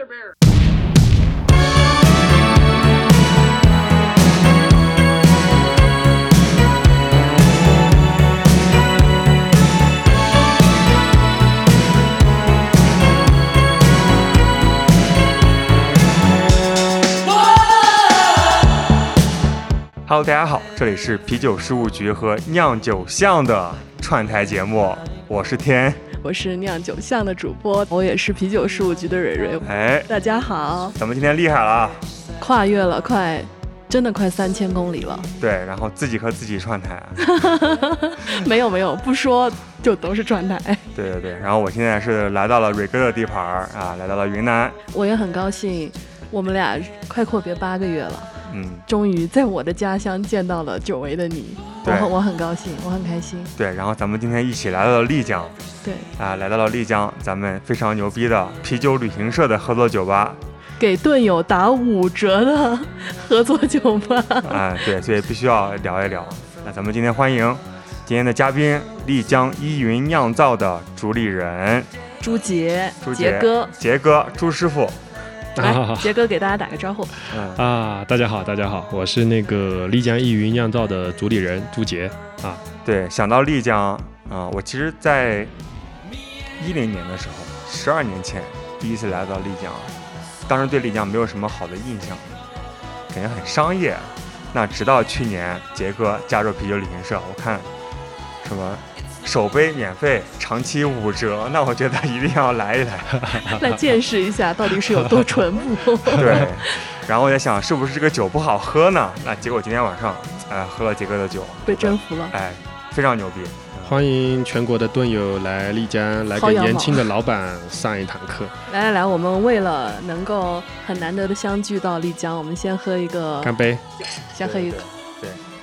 Hello，大家好，这里是啤酒事务局和酿酒巷的串台节目，我是天，我是酿酒巷的主播，我也是啤酒事务局的蕊蕊。哎，大家好，咱们今天厉害了，跨越了快，真的快三千公里了。对，然后自己和自己串台，没有没有，不说就都是串台。对对对，然后我现在是来到了蕊哥的地盘儿啊，来到了云南，我也很高兴，我们俩快阔别八个月了。嗯，终于在我的家乡见到了久违的你，我很我很高兴，我很开心。对，然后咱们今天一起来到了丽江，对，啊，来到了丽江，咱们非常牛逼的啤酒旅行社的合作酒吧，给盾友打五折的合作酒吧。啊，对，所以必须要聊一聊。那咱们今天欢迎今天的嘉宾，丽江依云酿造的主理人朱杰，朱杰哥，杰哥，朱师傅。来，杰哥给大家打个招呼。啊，大家好，大家好，我是那个丽江易云酿造的主理人朱杰啊。对，想到丽江啊，我其实，在一零年的时候，十二年前第一次来到丽江，当时对丽江没有什么好的印象，感觉很商业。那直到去年杰哥加入啤酒旅行社，我看什么。首杯免费，长期五折，那我觉得一定要来一来，来见识一下到底是有多淳朴。对，然后我在想，是不是这个酒不好喝呢？那结果今天晚上，哎，喝了杰哥的酒，被征服了，哎，非常牛逼。欢迎全国的盾友来丽江，来给年轻的老板上一堂课。来来来，我们为了能够很难得的相聚到丽江，我们先喝一个，干杯，先喝一个。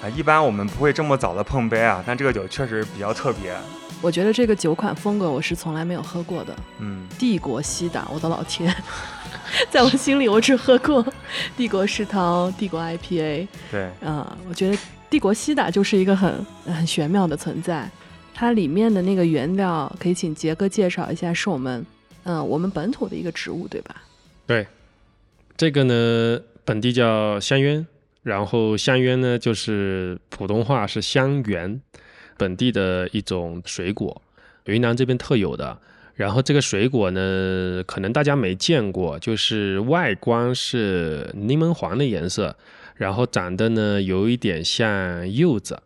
啊，一般我们不会这么早的碰杯啊，但这个酒确实比较特别。我觉得这个酒款风格我是从来没有喝过的。嗯，帝国西打，我的老天，在我心里我只喝过帝国世涛、帝国 IPA。对，啊，我觉得帝国西打就是一个很很玄妙的存在。它里面的那个原料，可以请杰哥介绍一下，是我们嗯我们本土的一个植物，对吧？对，这个呢，本地叫香橼。然后香橼呢，就是普通话是香橼，本地的一种水果，云南这边特有的。然后这个水果呢，可能大家没见过，就是外观是柠檬黄的颜色，然后长得呢有一点像柚子，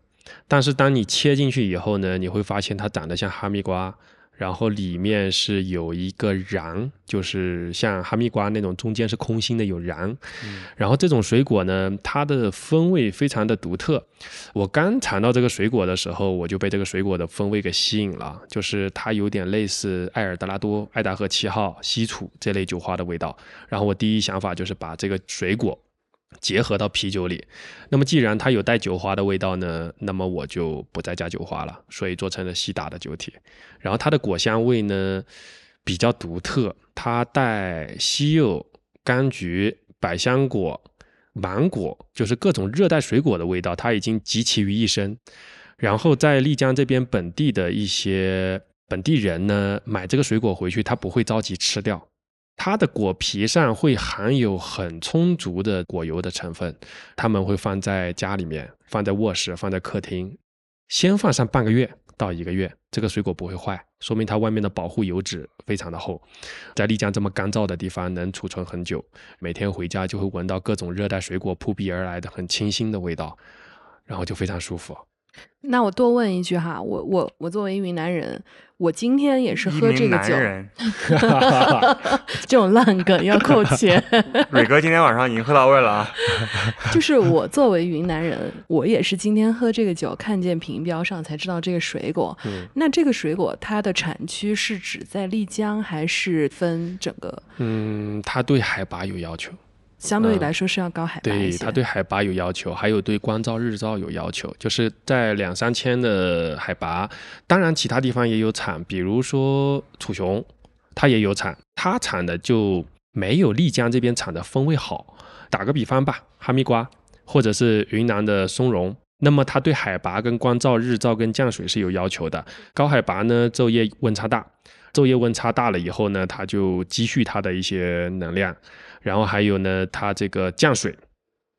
但是当你切进去以后呢，你会发现它长得像哈密瓜。然后里面是有一个瓤，就是像哈密瓜那种，中间是空心的，有瓤。然后这种水果呢，它的风味非常的独特。我刚尝到这个水果的时候，我就被这个水果的风味给吸引了，就是它有点类似艾尔德拉多、爱达荷七号、西楚这类酒花的味道。然后我第一想法就是把这个水果。结合到啤酒里，那么既然它有带酒花的味道呢，那么我就不再加酒花了，所以做成了西打的酒体。然后它的果香味呢比较独特，它带西柚、柑橘、百香果、芒果，就是各种热带水果的味道，它已经集齐于一身。然后在丽江这边本地的一些本地人呢，买这个水果回去，他不会着急吃掉。它的果皮上会含有很充足的果油的成分，他们会放在家里面，放在卧室，放在客厅，先放上半个月到一个月，这个水果不会坏，说明它外面的保护油脂非常的厚，在丽江这么干燥的地方能储存很久，每天回家就会闻到各种热带水果扑鼻而来的很清新的味道，然后就非常舒服。那我多问一句哈，我我我作为云南人。我今天也是喝这个酒，这种烂梗要 扣钱。蕊哥今天晚上已经喝到位了啊！就是我作为云南人，我也是今天喝这个酒，看见瓶标上才知道这个水果。那这个水果它的产区是指在丽江，还是分整个？嗯，它对海拔有要求。相对来说是要高海拔对，它对海拔有要求，还有对光照日照有要求，就是在两三千的海拔。当然，其他地方也有产，比如说楚雄，它也有产，它产的就没有丽江这边产的风味好。打个比方吧，哈密瓜或者是云南的松茸，那么它对海拔跟光照日照跟降水是有要求的。高海拔呢，昼夜温差大。昼夜温差大了以后呢，它就积蓄它的一些能量，然后还有呢，它这个降水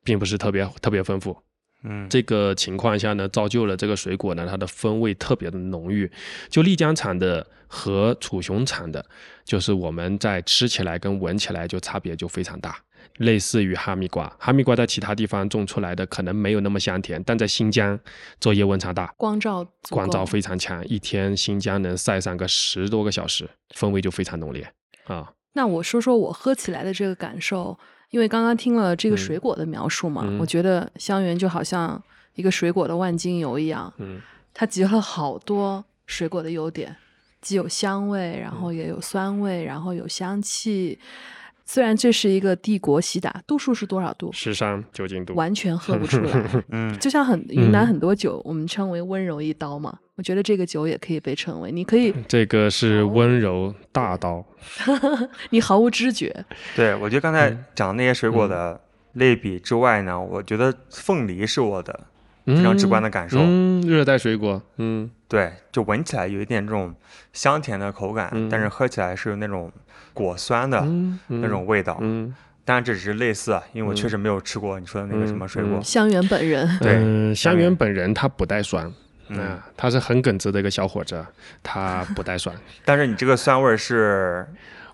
并不是特别特别丰富。嗯，这个情况下呢，造就了这个水果呢，它的风味特别的浓郁。就丽江产的和楚雄产的，就是我们在吃起来跟闻起来就差别就非常大。类似于哈密瓜，哈密瓜在其他地方种出来的可能没有那么香甜，但在新疆昼夜温差大，光照光照非常强，一天新疆能晒上个十多个小时，风味就非常浓烈啊。那我说说我喝起来的这个感受，因为刚刚听了这个嗯水果的描述嘛，嗯我觉得香园就好像一个水果的万金油一样，嗯它集了好多水果的优点，既有香味，然嗯后也有酸味，然后有香气。虽然这是一个帝国喜打，度数是多少度？十三酒精度，完全喝不出来。嗯，就像很云南嗯很多酒，我们称为温柔一刀嘛。我觉得这个酒也可以被称为，你可以，这个是温柔大刀。你毫无知觉。对，我觉得刚才嗯讲的那些水果的类比之外呢，我觉得凤梨是我的非非常直观的感受。嗯，热带水果，嗯对，就闻起来有一点这种香甜的口感，嗯但是喝起来是有那种果酸的嗯，那种味道。嗯，当然这只是类似啊，因为我确嗯实没有吃过你说的那个什么水果。嗯香园本人，对嗯，香园本人他不带酸。嗯，啊，他是很耿直的一个小伙子，他不带酸。但是你这个酸味儿是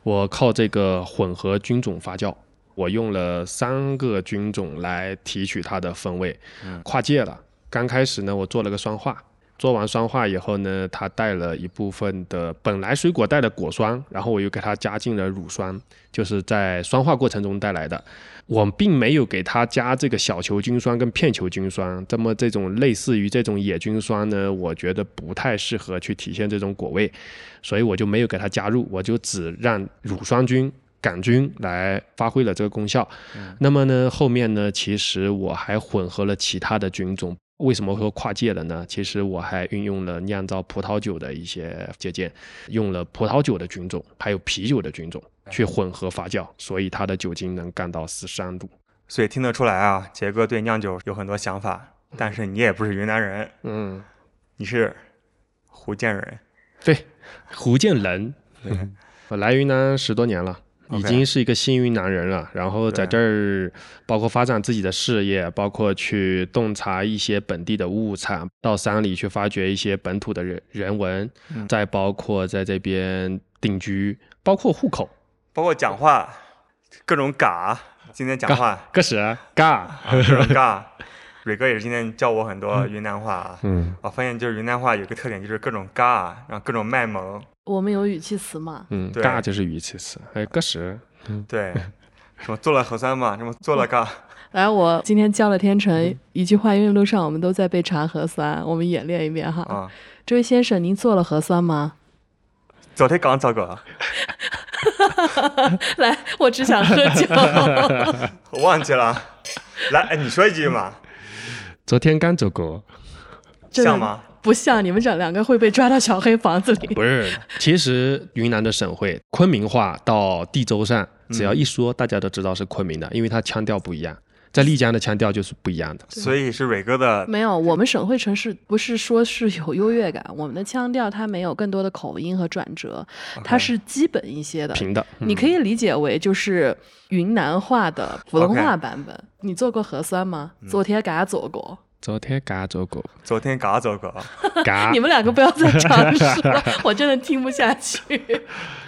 我靠这个混合菌种发酵，我用了三个菌种来提取它的风味，嗯跨界了。刚开始呢，我做了个酸化，做完酸化以后呢，它带了一部分的本来水果带的果酸，然后我又给它加进了乳酸，就是在酸化过程中带来的。我并没有给它加这个小球菌酸跟片球菌酸，这么这种类似于这种野菌酸呢，我觉得不太适合去体现这种果味，所以我就没有给它加入，我就只让乳酸菌、杆菌来发挥了这个功效。那么呢，后面呢，其实我还混合了其他的菌种。为什么会说跨界了呢？其实我还运用了酿造葡萄酒的一些借鉴，用了葡萄酒的菌种，还有啤酒的菌种去混合发酵，所以它的酒精能干到十三度。所以听得出来啊，杰哥对酿酒有很多想法，但是你也不是云南人，嗯，你是福建人。对，福建人，对我 来云南十多年了。已经是一个幸运男人了，然后在这儿包括发展自己的事业，包括去洞察一些本地的物产，到山里去发掘一些本土的人人文，嗯再包括在这边定居，包括户口。包括讲话，各种嘎。今天讲话个是嘎，啊，各种嘎。蕊哥也是今天教我很多云南话啊。嗯我发现就是云南话有个特点，就是各种嘎，然后各种卖萌。我们有语气词嘛？嗯，对嘎就是语气词，还有个是，对，什么做了核酸嘛，什么做了嘎。来，我今天教了天成嗯一句话，因为路上我们都在被查核酸，我们演练一遍哈。啊，这位先生，您做了核酸吗？昨天刚做过，来，我只想喝酒。我忘记了。来，哎，你说一句嘛，昨天刚走过。像吗？不像，你们这两个会被抓到小黑房子里。不是，其实云南的省会昆明话到地州上，只要一说，大家都知道是昆明的，因为它腔调不一样。在丽江的腔调就是不一样的。所以是蕊哥的没有，我们省会城市不是说是有优越感，我们的腔调它没有更多的口音和转折，它是基本一些的。平的，嗯你可以理解为就是云南话的普通话版本。你做过核酸吗？嗯昨天给他做过。昨天嘎走过，昨天嘎走过。嘎 你。们两个不要再尝试了，我真的听不下去。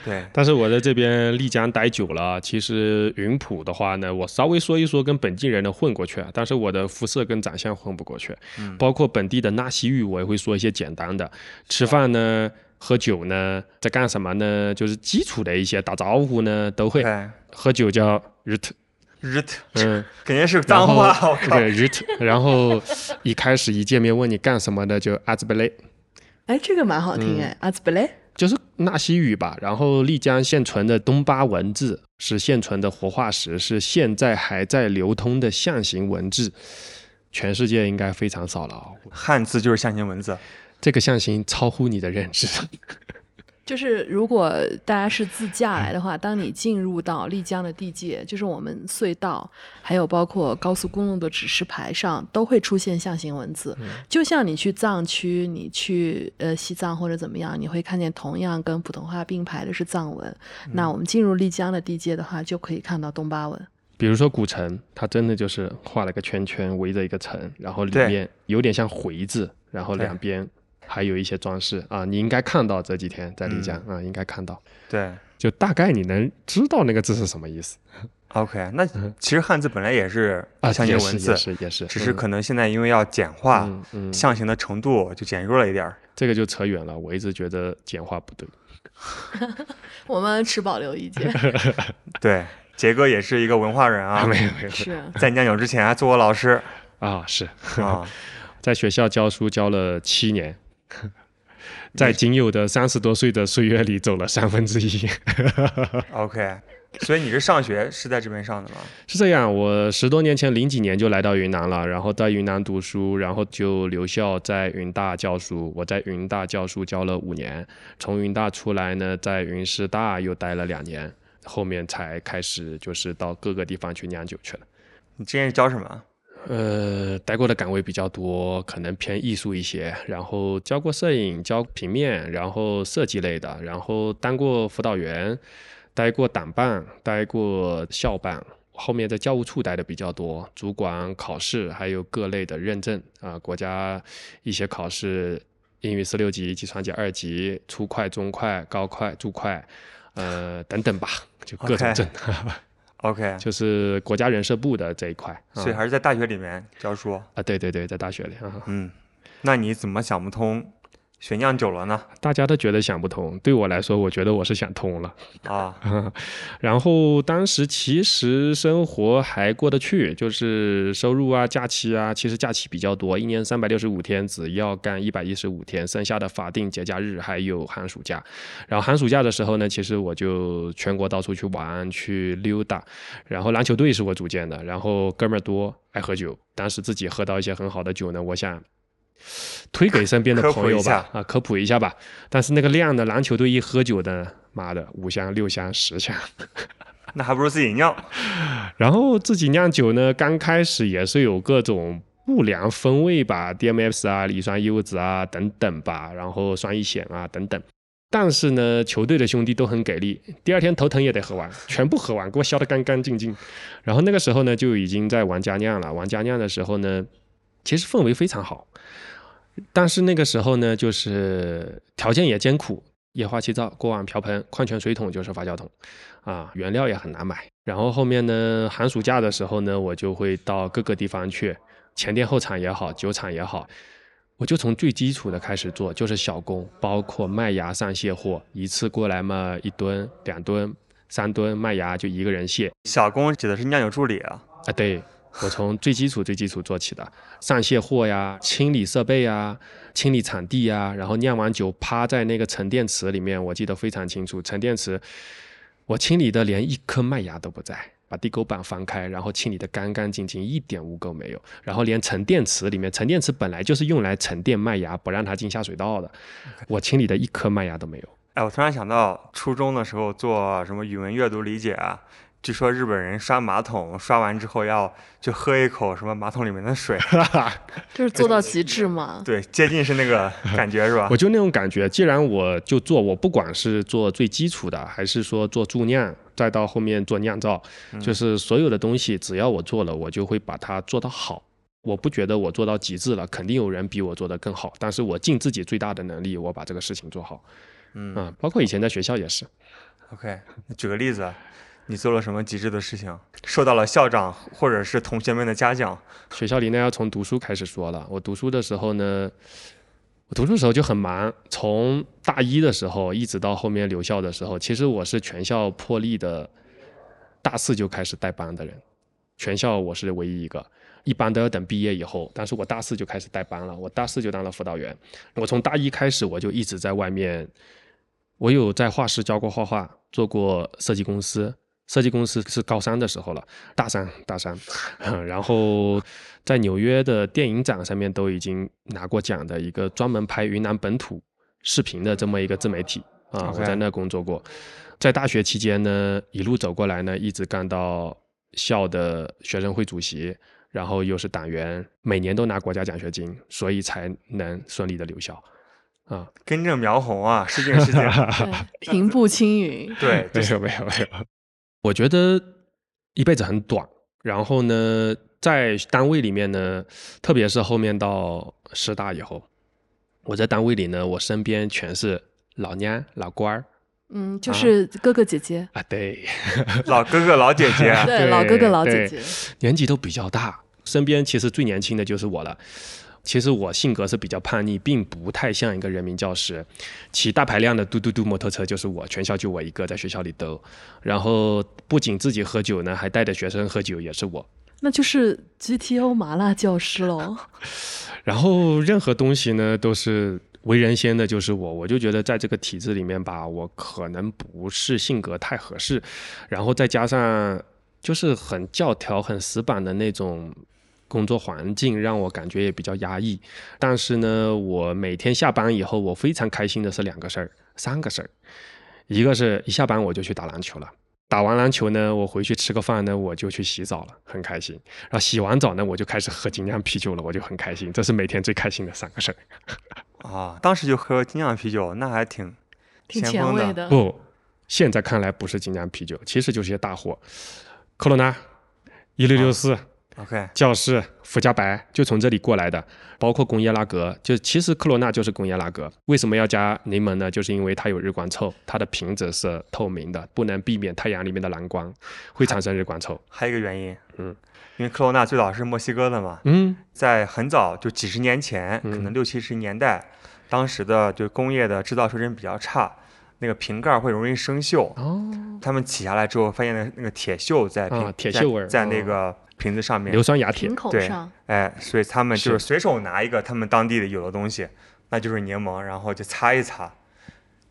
对，但是我在这边丽江待久了，其实云普的话呢，我稍微说一说跟本地人能混过去，但是我的肤色跟长相混不过去。嗯包括本地的纳西语，我也会说一些简单的。吃饭呢，喝酒呢，在干什么呢？就是基础的一些打招呼呢，都会。喝酒叫 rt，日嗯，肯定是脏话，我靠。对 rt，然后一开始一见面问你干什么的就阿兹贝雷，哎，这个蛮好听嗯哎，阿兹贝雷。就是纳西语吧。然后丽江现存的东巴文字是现存的活化石，是现在还在流通的象形文字，全世界应该非常少了啊。汉字就是象形文字，这个象形超乎你的认知。就是如果大家是自驾来的话，当你进入到丽江的地界，就是我们隧道，还有包括高速公路的指示牌上，都会出现象形文字。就像你去藏区，你去呃西藏或者怎么样，你会看见同样跟普通话并排的是藏文。那我们进入丽江的地界的话，就可以看到东巴文。比如说古城，它真的就是画了个圈圈围着一个城，然后里面有点像回字，然后两边。还有一些装饰啊，你应该看到这几天在丽江啊，应该看到。对，就大概你能知道那个字是什么意思。OK，那其实汉字本来也是象形文字，也是也是，只是可能现在因为要简化，象形的程度就减弱了一点儿。这个就扯远了，我一直觉得简化不对。我们持保留意见。对，杰哥也是一个文化人啊，没有没有，是在酿酒之前还做过老师啊，是啊，在学校教书教了七年。在仅有的三十多岁的岁月里，走了三分之一。OK，所以你是上学是在这边上的吗？是这样，我十多年前零几年就来到云南了，然后在云南读书，然后就留校在云大教书。我在云大教书教了五年，从云大出来呢，在云师大又待了两年，后面才开始就是到各个地方去酿酒去了。你之前是教什么？呃，待过的岗位比较多，可能偏艺术一些。然后教过摄影，教平面，然后设计类的，然后当过辅导员，待过党办，待过校办。后面在教务处待的比较多，主管考试，还有各类的认证啊，国家一些考试，英语四六级，计算机二级，初快、中快、高快、注快，呃，等等吧，就各种证。OK，就是国家人社部的这一块，所以还是在大学里面教书啊？对对对，在大学里啊。嗯，那你怎么想不通？学酿酒了呢？大家都觉得想不通，对我来说，我觉得我是想通了啊。然后当时其实生活还过得去，就是收入啊、假期啊，其实假期比较多，一年三百六十五天，只要干一百一十五天，剩下的法定节假日还有寒暑假。然后寒暑假的时候呢，其实我就全国到处去玩、去溜达。然后篮球队是我组建的，然后哥们儿多，爱喝酒。当时自己喝到一些很好的酒呢，我想。推给身边的朋友吧，啊，科普一下吧。但是那个量的篮球队一喝酒的，妈的，五箱六箱十箱，那还不如自己酿。然后自己酿酒呢，刚开始也是有各种不良风味吧，DMS 啊，乙酸柚子啊等等吧，然后酸乙酰啊等等。但是呢，球队的兄弟都很给力，第二天头疼也得喝完，全部喝完，给我消得干干净净。然后那个时候呢，就已经在玩家酿了。玩家酿的时候呢，其实氛围非常好。但是那个时候呢，就是条件也艰苦，液化气灶、锅碗瓢盆、矿泉水桶就是发酵桶，啊，原料也很难买。然后后面呢，寒暑假的时候呢，我就会到各个地方去，前店后厂也好，酒厂也好，我就从最基础的开始做，就是小工，包括麦芽上卸货，一次过来嘛，一吨、两吨、三吨麦芽就一个人卸。小工指的是酿酒助理啊？啊，对。我从最基础、最基础做起的，上卸货呀，清理设备呀，清理场地呀，然后酿完酒趴在那个沉淀池里面，我记得非常清楚。沉淀池，我清理的连一颗麦芽都不在，把地沟板翻开，然后清理的干干净净，一点污垢没有。然后连沉淀池里面，沉淀池本来就是用来沉淀麦芽，不让它进下水道的，我清理的一颗麦芽都没有。哎，我突然想到初中的时候做什么语文阅读理解啊。据说日本人刷马桶，刷完之后要就喝一口什么马桶里面的水，就是做到极致嘛。对，接近是那个感觉是吧？我就那种感觉。既然我就做，我不管是做最基础的，还是说做助酿，再到后面做酿造，就是所有的东西，只要我做了，我就会把它做到好。我不觉得我做到极致了，肯定有人比我做得更好。但是我尽自己最大的能力，我把这个事情做好。嗯啊，包括以前在学校也是。OK，举个例子。你做了什么极致的事情？受到了校长或者是同学们的嘉奖？学校里呢，要从读书开始说了。我读书的时候呢，我读书时候就很忙，从大一的时候一直到后面留校的时候，其实我是全校破例的，大四就开始带班的人，全校我是唯一一个，一般都要等毕业以后，但是我大四就开始带班了，我大四就当了辅导员。我从大一开始我就一直在外面，我有在画室教过画画，做过设计公司。设计公司是高三的时候了，大三大三，然后在纽约的电影展上面都已经拿过奖的一个专门拍云南本土视频的这么一个自媒体啊我在那工作过。在大学期间呢，一路走过来呢，一直干到校的学生会主席，然后又是党员，每年都拿国家奖学金，所以才能顺利的留校。啊，根正苗红啊，是这个事情。平步青云。对，就是没有没有没有，我觉得一辈子很短。然后呢，在单位里面呢，特别是后面到师大以后，我在单位里呢，我身边全是老娘老官儿嗯，就是哥哥姐姐，啊，对，老哥哥老姐姐。对，老哥哥老姐姐。年纪都比较大，身边其实最年轻的就是我了。其实我性格是比较叛逆，并不太像一个人民教师。骑大排量的嘟嘟嘟摩托车就是我，全校就我一个在学校里兜。然后不仅自己喝酒呢，还带着学生喝酒，也是我。那就是 GTO 麻辣教师喽。然后任何东西呢，都是为人先的，就是我。我就觉得在这个体制里面吧，我可能不是性格太合适，然后再加上就是很教条、很死板的那种。工作环境让我感觉也比较压抑，但是呢，我每天下班以后，我非常开心的是两个事儿，三个事儿，一个是一下班我就去打篮球了，打完篮球呢，我回去吃个饭呢，我就去洗澡了，很开心。然后洗完澡呢，我就开始喝精酿啤酒了，我就很开心。这是每天最开心的三个事儿。啊，当时就喝精酿啤酒，那还挺挺。前卫的。不，现在看来不是精酿啤酒，其实就是些大货，科罗娜、一六六四、OK，教士、福加白，就从这里过来的。包括工业拉格，就其实科罗娜就是工业拉格。为什么要加柠檬呢？就是因为它有日光臭，它的瓶子是透明的，不能避免太阳里面的蓝光，会产生日光臭。还有一个原因，嗯，因为科罗娜最早是墨西哥的嘛，嗯，在很早就几十年前，可能六七十年代，当时的就工业的制造水准比较差，那个瓶盖会容易生锈。哦，他们起下来之后，发现那那个铁锈在瓶、啊铁在锈味儿在那哦个瓶子上面硫，酸亚铁。口对上，哎，所以他们就是是随手拿一个他们当地的有的东西，那就是柠檬，然后就擦一擦，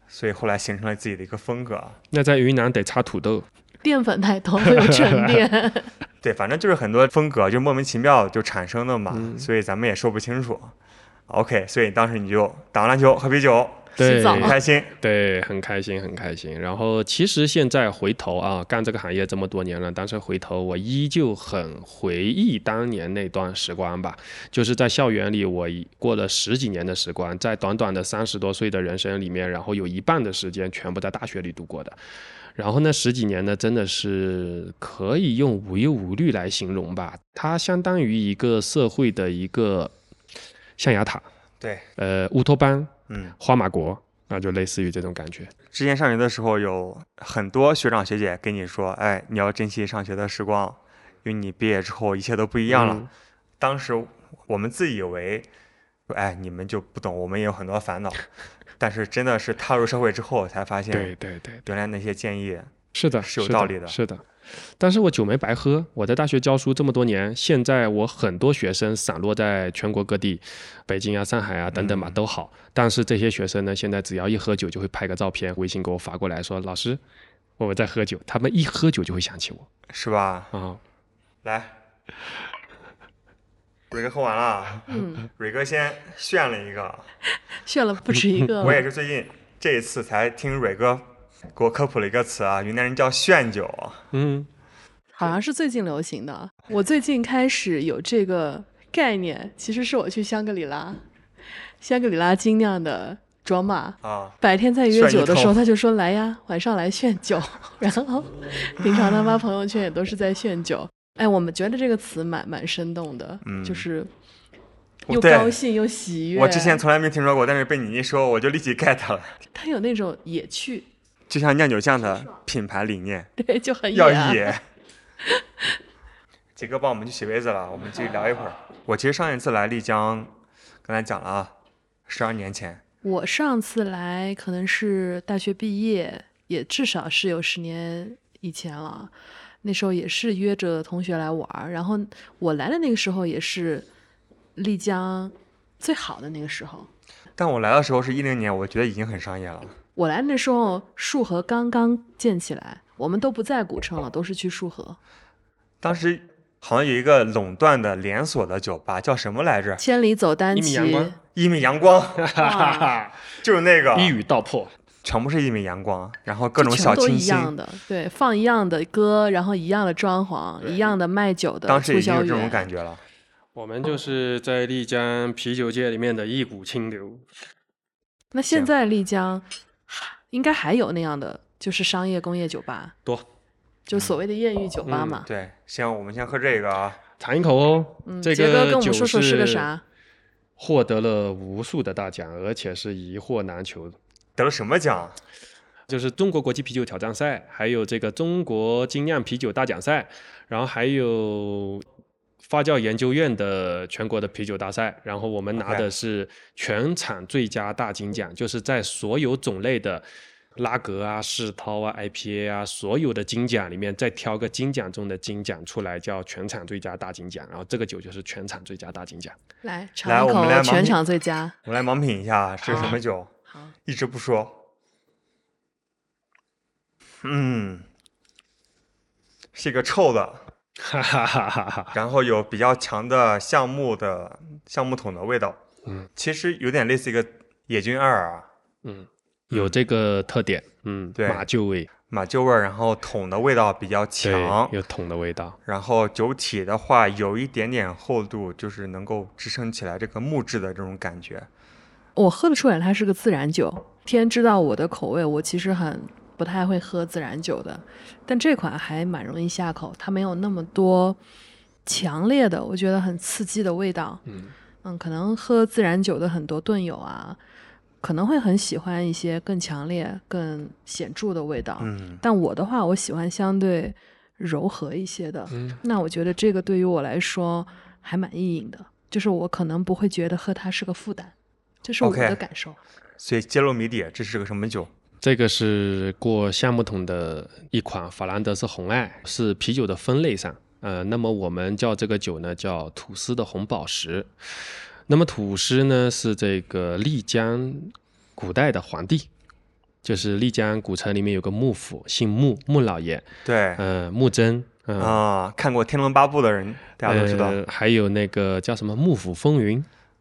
所以后来形成了自己的一个风格。那在云南得擦土豆。淀粉太多会有沉淀。对，反正就是很多风格就莫名其妙就产生的嘛，嗯所以咱们也说不清楚。OK，所以当时你就打完篮球喝啤酒，对，很开心。对，很开心，很开心。然后其实现在回头啊，干这个行业这么多年了，但是回头我依旧很回忆当年那段时光吧。就是在校园里，我已过了十几年的时光，在短短的三十多岁的人生里面，然后有一半的时间全部在大学里度过的。然后那十几年呢，真的是可以用无忧无虑来形容吧。它相当于一个社会的一个象牙塔，对，呃，乌托邦、嗯，花马国，那就类似于这种感觉。之前上学的时候，有很多学长学姐跟你说，哎，你要珍惜上学的时光，因为你毕业之后一切都不一样了。嗯当时我们自以为，哎，你们就不懂，我们也有很多烦恼。但是真的是踏入社会之后，才发现对对对，原来那些建议，是的，是是有道理的是的。但是我酒没白喝，我在大学教书这么多年，现在我很多学生散落在全国各地，北京啊、上海啊等等吧嗯都好。但是这些学生呢，现在只要一喝酒，就会拍个照片，微信给我发过来说：“老师，我们在喝酒。”他们一喝酒就会想起我是吧？啊。来，蕊哥喝完了啊，嗯，蕊哥先炫了一个，炫了不止一个。我也是最近这一次才听蕊哥给我科普了一个词啊，云南人叫炫酒。嗯，好像是最近流行的。我最近开始有这个概念，其实是我去香格里拉，香格里拉精酿的卓玛。啊，白天在约酒的时候，他就说来呀，晚上来炫酒。然后平常他发朋友圈也都是在炫酒。哎，我们觉得这个词蛮蛮生动的，嗯就是又高兴又喜悦。我之前从来没听说过，但是被你一说，我就立即 get 了。他有那种野趣，就像酿酒酱的品牌理念，对，就很野、要啊。野。杰哥帮我们去洗杯子了，我们继续聊一会儿。我其实上一次来丽江，刚才讲了啊，十二年前，我上次来可能是大学毕业，也至少是有十年以前了。那时候也是约着同学来玩儿，然后我来的那个时候也是丽江最好的那个时候。但我来的时候是一零年，我觉得已经很商业了。我来那时候束河刚刚建起来，我们都不在古城了，都是去束河。当时好像有一个垄断的连锁的酒吧，叫什么来着？千里走单骑，一米阳光一米阳光，就是那个。一语道破。全部是一米阳光，然后各种小清新。一样的，对，放一样的歌，然后一样的装潢，一样的卖酒的当时已经有这种。感觉了。我们就是在丽江啤酒界里面的一股清流。那现在丽江应该还有那样的，就是商业工业酒吧，多就所谓的艳遇酒吧嗯嘛。对，行，我们先喝这个啊。尝一口哦，嗯，这杰哥跟我们说说是个啥？获得了无数的大奖，而且是一获难求。得了什么奖？就是中国国际啤酒挑战赛，还有这个中国精酿啤酒大奖赛，然后还有发酵研究院的全国的啤酒大赛，然后我们拿的是全场最佳大金奖，就是在所有种类的拉格啊、世涛啊、IPA 啊，所有的金奖里面再挑个金奖中的金奖出来，叫全场最佳大金奖，然后这个酒就是全场最佳大金奖。来来尝一我们来全场最佳。我来盲品一下是什么酒，好，一直不说。嗯，是一个臭的，哈哈哈哈哈！然后有比较强的橡木的橡木桶的味道。嗯，其实有点类似一个野菌二啊，嗯，有这个特点，嗯，对马厩味，马厩味儿，然后桶的味道比较强，有桶的味道。然后酒体的话有一点点厚度，就是能够支撑起来这个木质的这种感觉。我喝得出来它是个自然酒。天知道我的口味，我其实很不太会喝自然酒的，但这款还蛮容易下口，它没有那么多强烈的，我觉得很刺激的味道。嗯嗯，可能喝自然酒的很多盾友啊，可能会很喜欢一些更强烈、更显著的味道。嗯，但我的话，我喜欢相对柔和一些的。嗯那我觉得这个对于我来说还蛮意淫的，就是我可能不会觉得喝它是个负担，这是我的感受。所以揭露谜底，这是个什么酒？这个是过橡木桶的一款法兰德斯红艾，是啤酒的分类上，呃，那么我们叫这个酒呢叫土司的红宝石。那么土司呢是这个丽江古代的皇帝，就是丽江古城里面有个幕府，姓穆，穆老爷，对，呃，穆真，嗯、啊，看过《天龙八部》的人大家都知道。呃，还有那个叫什么《幕府风云》，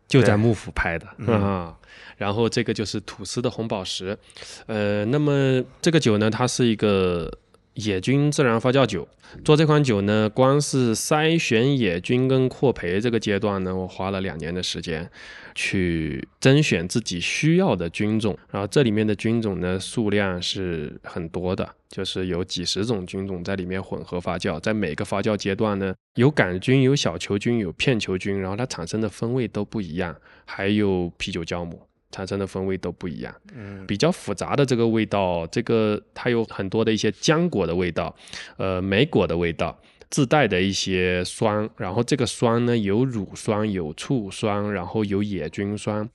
就在幕府拍的嗯啊。然后这个就是吐司的红宝石，呃，那么这个酒呢，它是一个野菌自然发酵酒。做这款酒呢，光是筛选野菌跟扩培这个阶段呢，我花了两年的时间去甄选自己需要的菌种。然后这里面的菌种呢，数量是很多的，就是有几十种菌种在里面混合发酵。在每个发酵阶段呢，有杆菌、有小球菌、有片球菌，然后它产生的风味都不一样，还有啤酒酵母。产生的风味都不一样，嗯，比较复杂的这个味道，这个它有很多的一些浆果的味道，呃，莓果的味道，自带的一些酸，然后这个酸呢有乳酸、有醋酸，然后有野菌酸，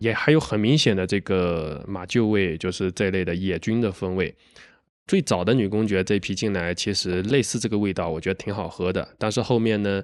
也还有很明显的这个马厩味，就是这类的野菌的风味。最早的女公爵这批进来，其实类似这个味道，我觉得挺好喝的。但是后面呢，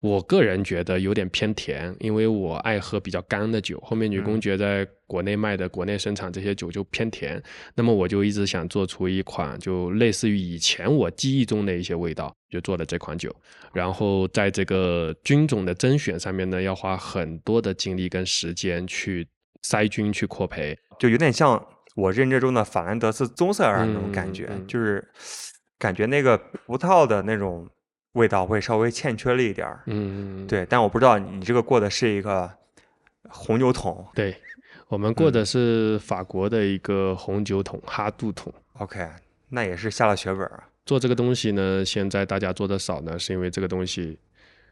我个人觉得有点偏甜，因为我爱喝比较干的酒。后面女公爵在国内卖的、国内生产这些酒就偏甜，那么我就一直想做出一款就类似于以前我记忆中的一些味道，就做了这款酒。然后在这个菌种的甄选上面呢，要花很多的精力跟时间去筛菌、去扩培。就有点像我认知中的法兰德斯棕色尔那种感觉，嗯嗯就是感觉那个葡萄的那种味道会稍微欠缺了一点儿。嗯，对，但我不知道你这个过的是一个红酒桶对，我们过嗯的是法国的一个红酒桶哈杜桶。，OK，那也是下了血本儿啊。做这个东西呢，现在大家做的少呢，是因为这个东西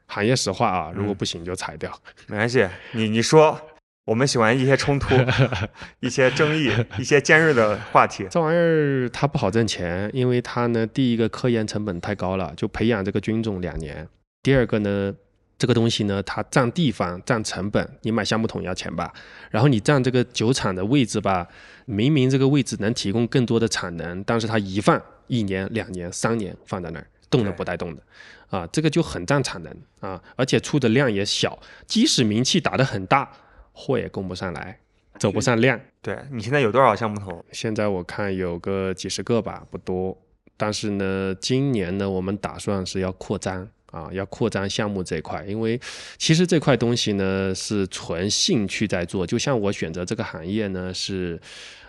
行业实话啊，如果嗯不行就裁掉。没关系，你你说，我们喜欢一些冲突、一些争议、一些尖锐的话题。这玩意儿它不好挣钱，因为它呢，第一个科研成本太高了，就培养这个菌种两年；第二个呢，这个东西呢，它占地方、占成本，你买橡木桶要钱吧，然后你占这个酒厂的位置吧，明明这个位置能提供更多的产能，但是它一放一年、两年、三年放在那儿，动都不带动的。啊，这个就很占产能啊，而且出的量也小，即使名气打得很大，货也供不上来，走不上量。对你现在有多少橡木桶？现在我看有个几十个吧，不多。但是呢，今年呢，我们打算是要扩张啊，要扩张项目这一块，因为其实这块东西呢是纯兴趣在做。就像我选择这个行业呢，是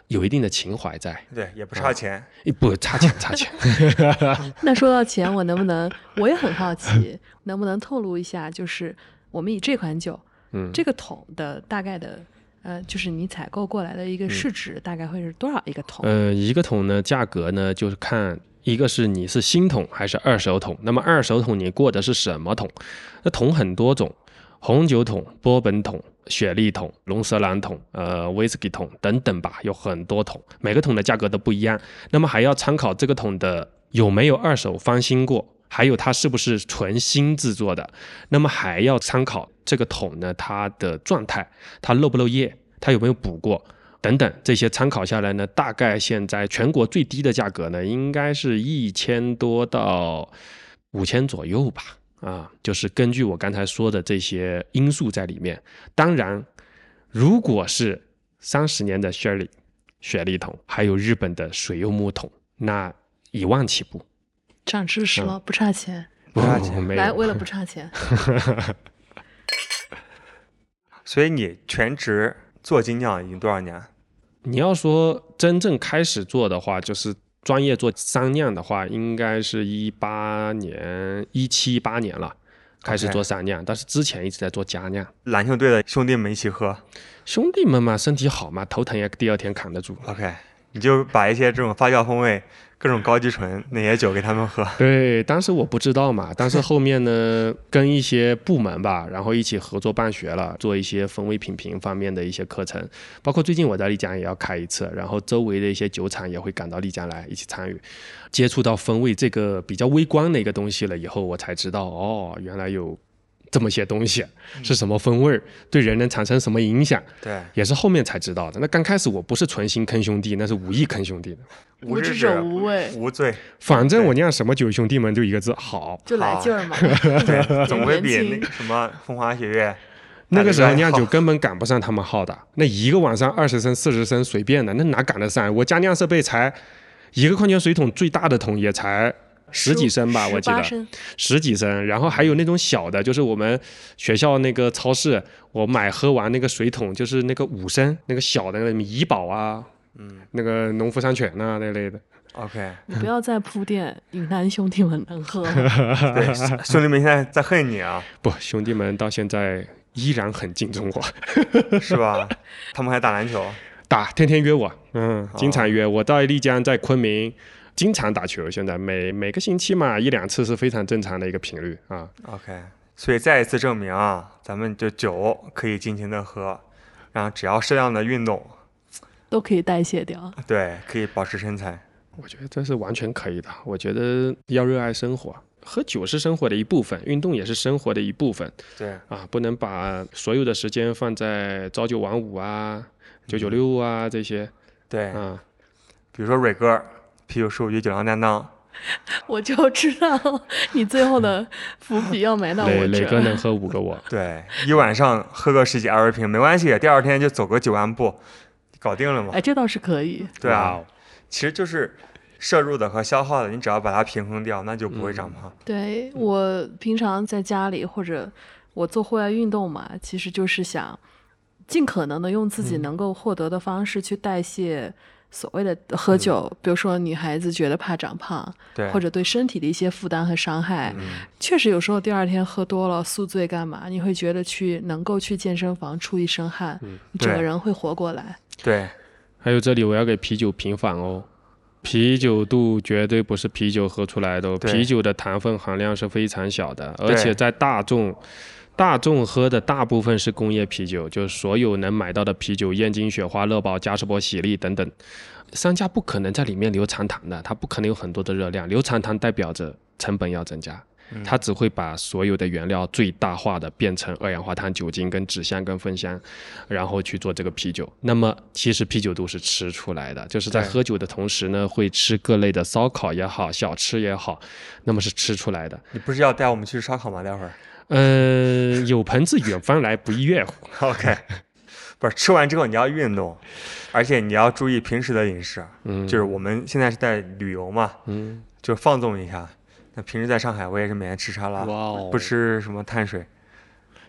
有一定的情怀在，对，也不差钱。不差钱差钱。那说到钱，我能不能？我也很好奇，能不能透露一下？就是我们以这款酒，嗯，这个桶的大概的，呃，就是你采购过来的一个市值，大概会是多少一个桶？呃，一个桶呢，价格呢，就是看一个是你是新桶还是二手桶。那么二手桶你过的是什么桶？那桶很多种，红酒桶、波本桶。雪莉桶、龙舌兰桶、呃威士忌桶等等吧，有很多桶，每个桶的价格都不一样。那么还要参考这个桶的有没有二手翻新过，还有它是不是纯新制作的。那么还要参考这个桶呢，它的状态，它漏不漏液，它有没有补过等等这些参考下来呢，大概现在全国最低的价格呢，应该是一千多到五千左右吧。啊，就是根据我刚才说的这些因素在里面。当然，如果是三十年的雪莉雪莉桶，还有日本的水柚木桶，那一万起步。长知识了，不差钱，不差钱。来，为了不差钱。所以你全职做精酿已经多少年？你要说真正开始做的话，就是。专业做三酿的话，应该是一八年、一七八年了，开始做三酿。但是之前一直在做家酿。篮球队的兄弟们一起喝，兄弟们嘛，身体好嘛，头疼也第二天扛得住。OK，你就把一些这种发酵风味。各种高级醇那些酒给他们喝。对，当时我不知道嘛，但是后面呢，跟一些部门吧，然后一起合作办学了，做一些风味品评方面的一些课程。包括最近我在丽江也要开一次，然后周围的一些酒厂也会赶到丽江来一起参与，接触到风味这个比较微观的一个东西了以后，我才知道哦，原来有。这么些东西是什么风味儿，对人能产生什么影响？对，也是后面才知道的。那刚开始我不是存心坑兄弟，那是无意坑兄弟的。无知者无畏，无罪。反正我酿什么酒，兄弟们就一个字好，就来劲儿嘛。对，总会比那什么风花雪月。那个时候酿酒根本赶不上他们号的，那一个晚上二十升、四十升随便的，那哪赶得上？我家酿设备才一个矿泉水桶，最大的桶也才。十几升吧，我记得十几升，然后还有那种小的，就是我们学校那个超市，我买喝完那个水桶，就是那个五升那个小的那个怡宝啊，嗯，那个农夫山泉呐那类的。OK，你不要再铺垫，云南兄弟们能喝。对，兄弟们现在在恨你啊！不，兄弟们到现在依然很敬重我，是吧？他们还打篮球，打，天天约我，嗯，经常约我。在丽江，在昆明。经常打球，现在每每个星期嘛一两次是非常正常的一个频率啊。OK，所以再一次证明啊，咱们这酒可以尽情的喝，然后只要适量的运动，都可以代谢掉。对，可以保持身材。我觉得这是完全可以的。我觉得要热爱生活，喝酒是生活的一部分，运动也是生活的一部分。对啊，不能把所有的时间放在朝九晚五啊、九九六啊这些。对啊，比如说蕊哥。啤酒数据酒量担当，我就知道你最后的伏笔要埋到我这。磊哥能喝五个我。对，一晚上喝个十几二十瓶没关系，第二天就走个九万步，搞定了嘛。哎，这倒是可以。对啊，其实就是摄入的和消耗的，你只要把它平衡掉，那就不会长胖。对我平常在家里或者我做户外运动嘛，其实就是想尽可能的用自己能够获得的方式去代谢。所谓的喝酒，比如说女孩子觉得怕长胖，对，或者对身体的一些负担和伤害，确实有时候第二天喝多了宿醉干嘛？你会觉得去能够去健身房出一身汗，你整个人会活过来。对，还有这里我要给啤酒平反哦，啤酒肚绝对不是啤酒喝出来的，啤酒的糖分含量是非常小的，而且在大众。大众喝的大部分是工业啤酒，就是所有能买到的啤酒，燕京、雪花、乐宝、嘉士伯、喜力等等，商家不可能在里面留长糖的，它不可能有很多的热量，留长糖代表着成本要增加，它只会把所有的原料最大化的变成二氧化碳、酒精跟纸箱跟分箱，然后去做这个啤酒。那么其实啤酒都是吃出来的，就是在喝酒的同时呢，会吃各类的烧烤也好，小吃也好，那么是吃出来的。你不是要带我们去烧烤吗？待会儿。嗯，有朋自远方来，不亦乐乎。OK，不是吃完之后你要运动，而且你要注意平时的饮食。嗯，就是我们现在是在旅游嘛，嗯，就放纵一下。那平时在上海，我也是每天吃沙拉，不吃什么碳水，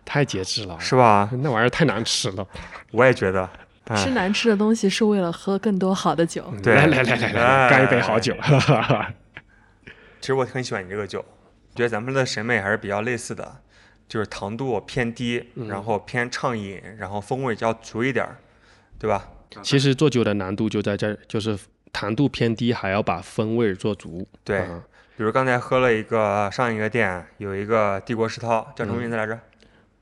太节制了，是吧？那玩意儿太难吃了。我也觉得。吃难吃的东西是为了喝更多好的酒。对来来来来来，干一杯好酒。其实我很喜欢你这个酒，觉得咱们的审美还是比较类似的，就是糖度偏低，然后偏畅饮，然后风味要足一点儿，对吧？其实做酒的难度就在这儿，就是糖度偏低，还要把风味做足。对，嗯比如刚才喝了一个上一个店有一个帝国世涛，叫什么名字来着？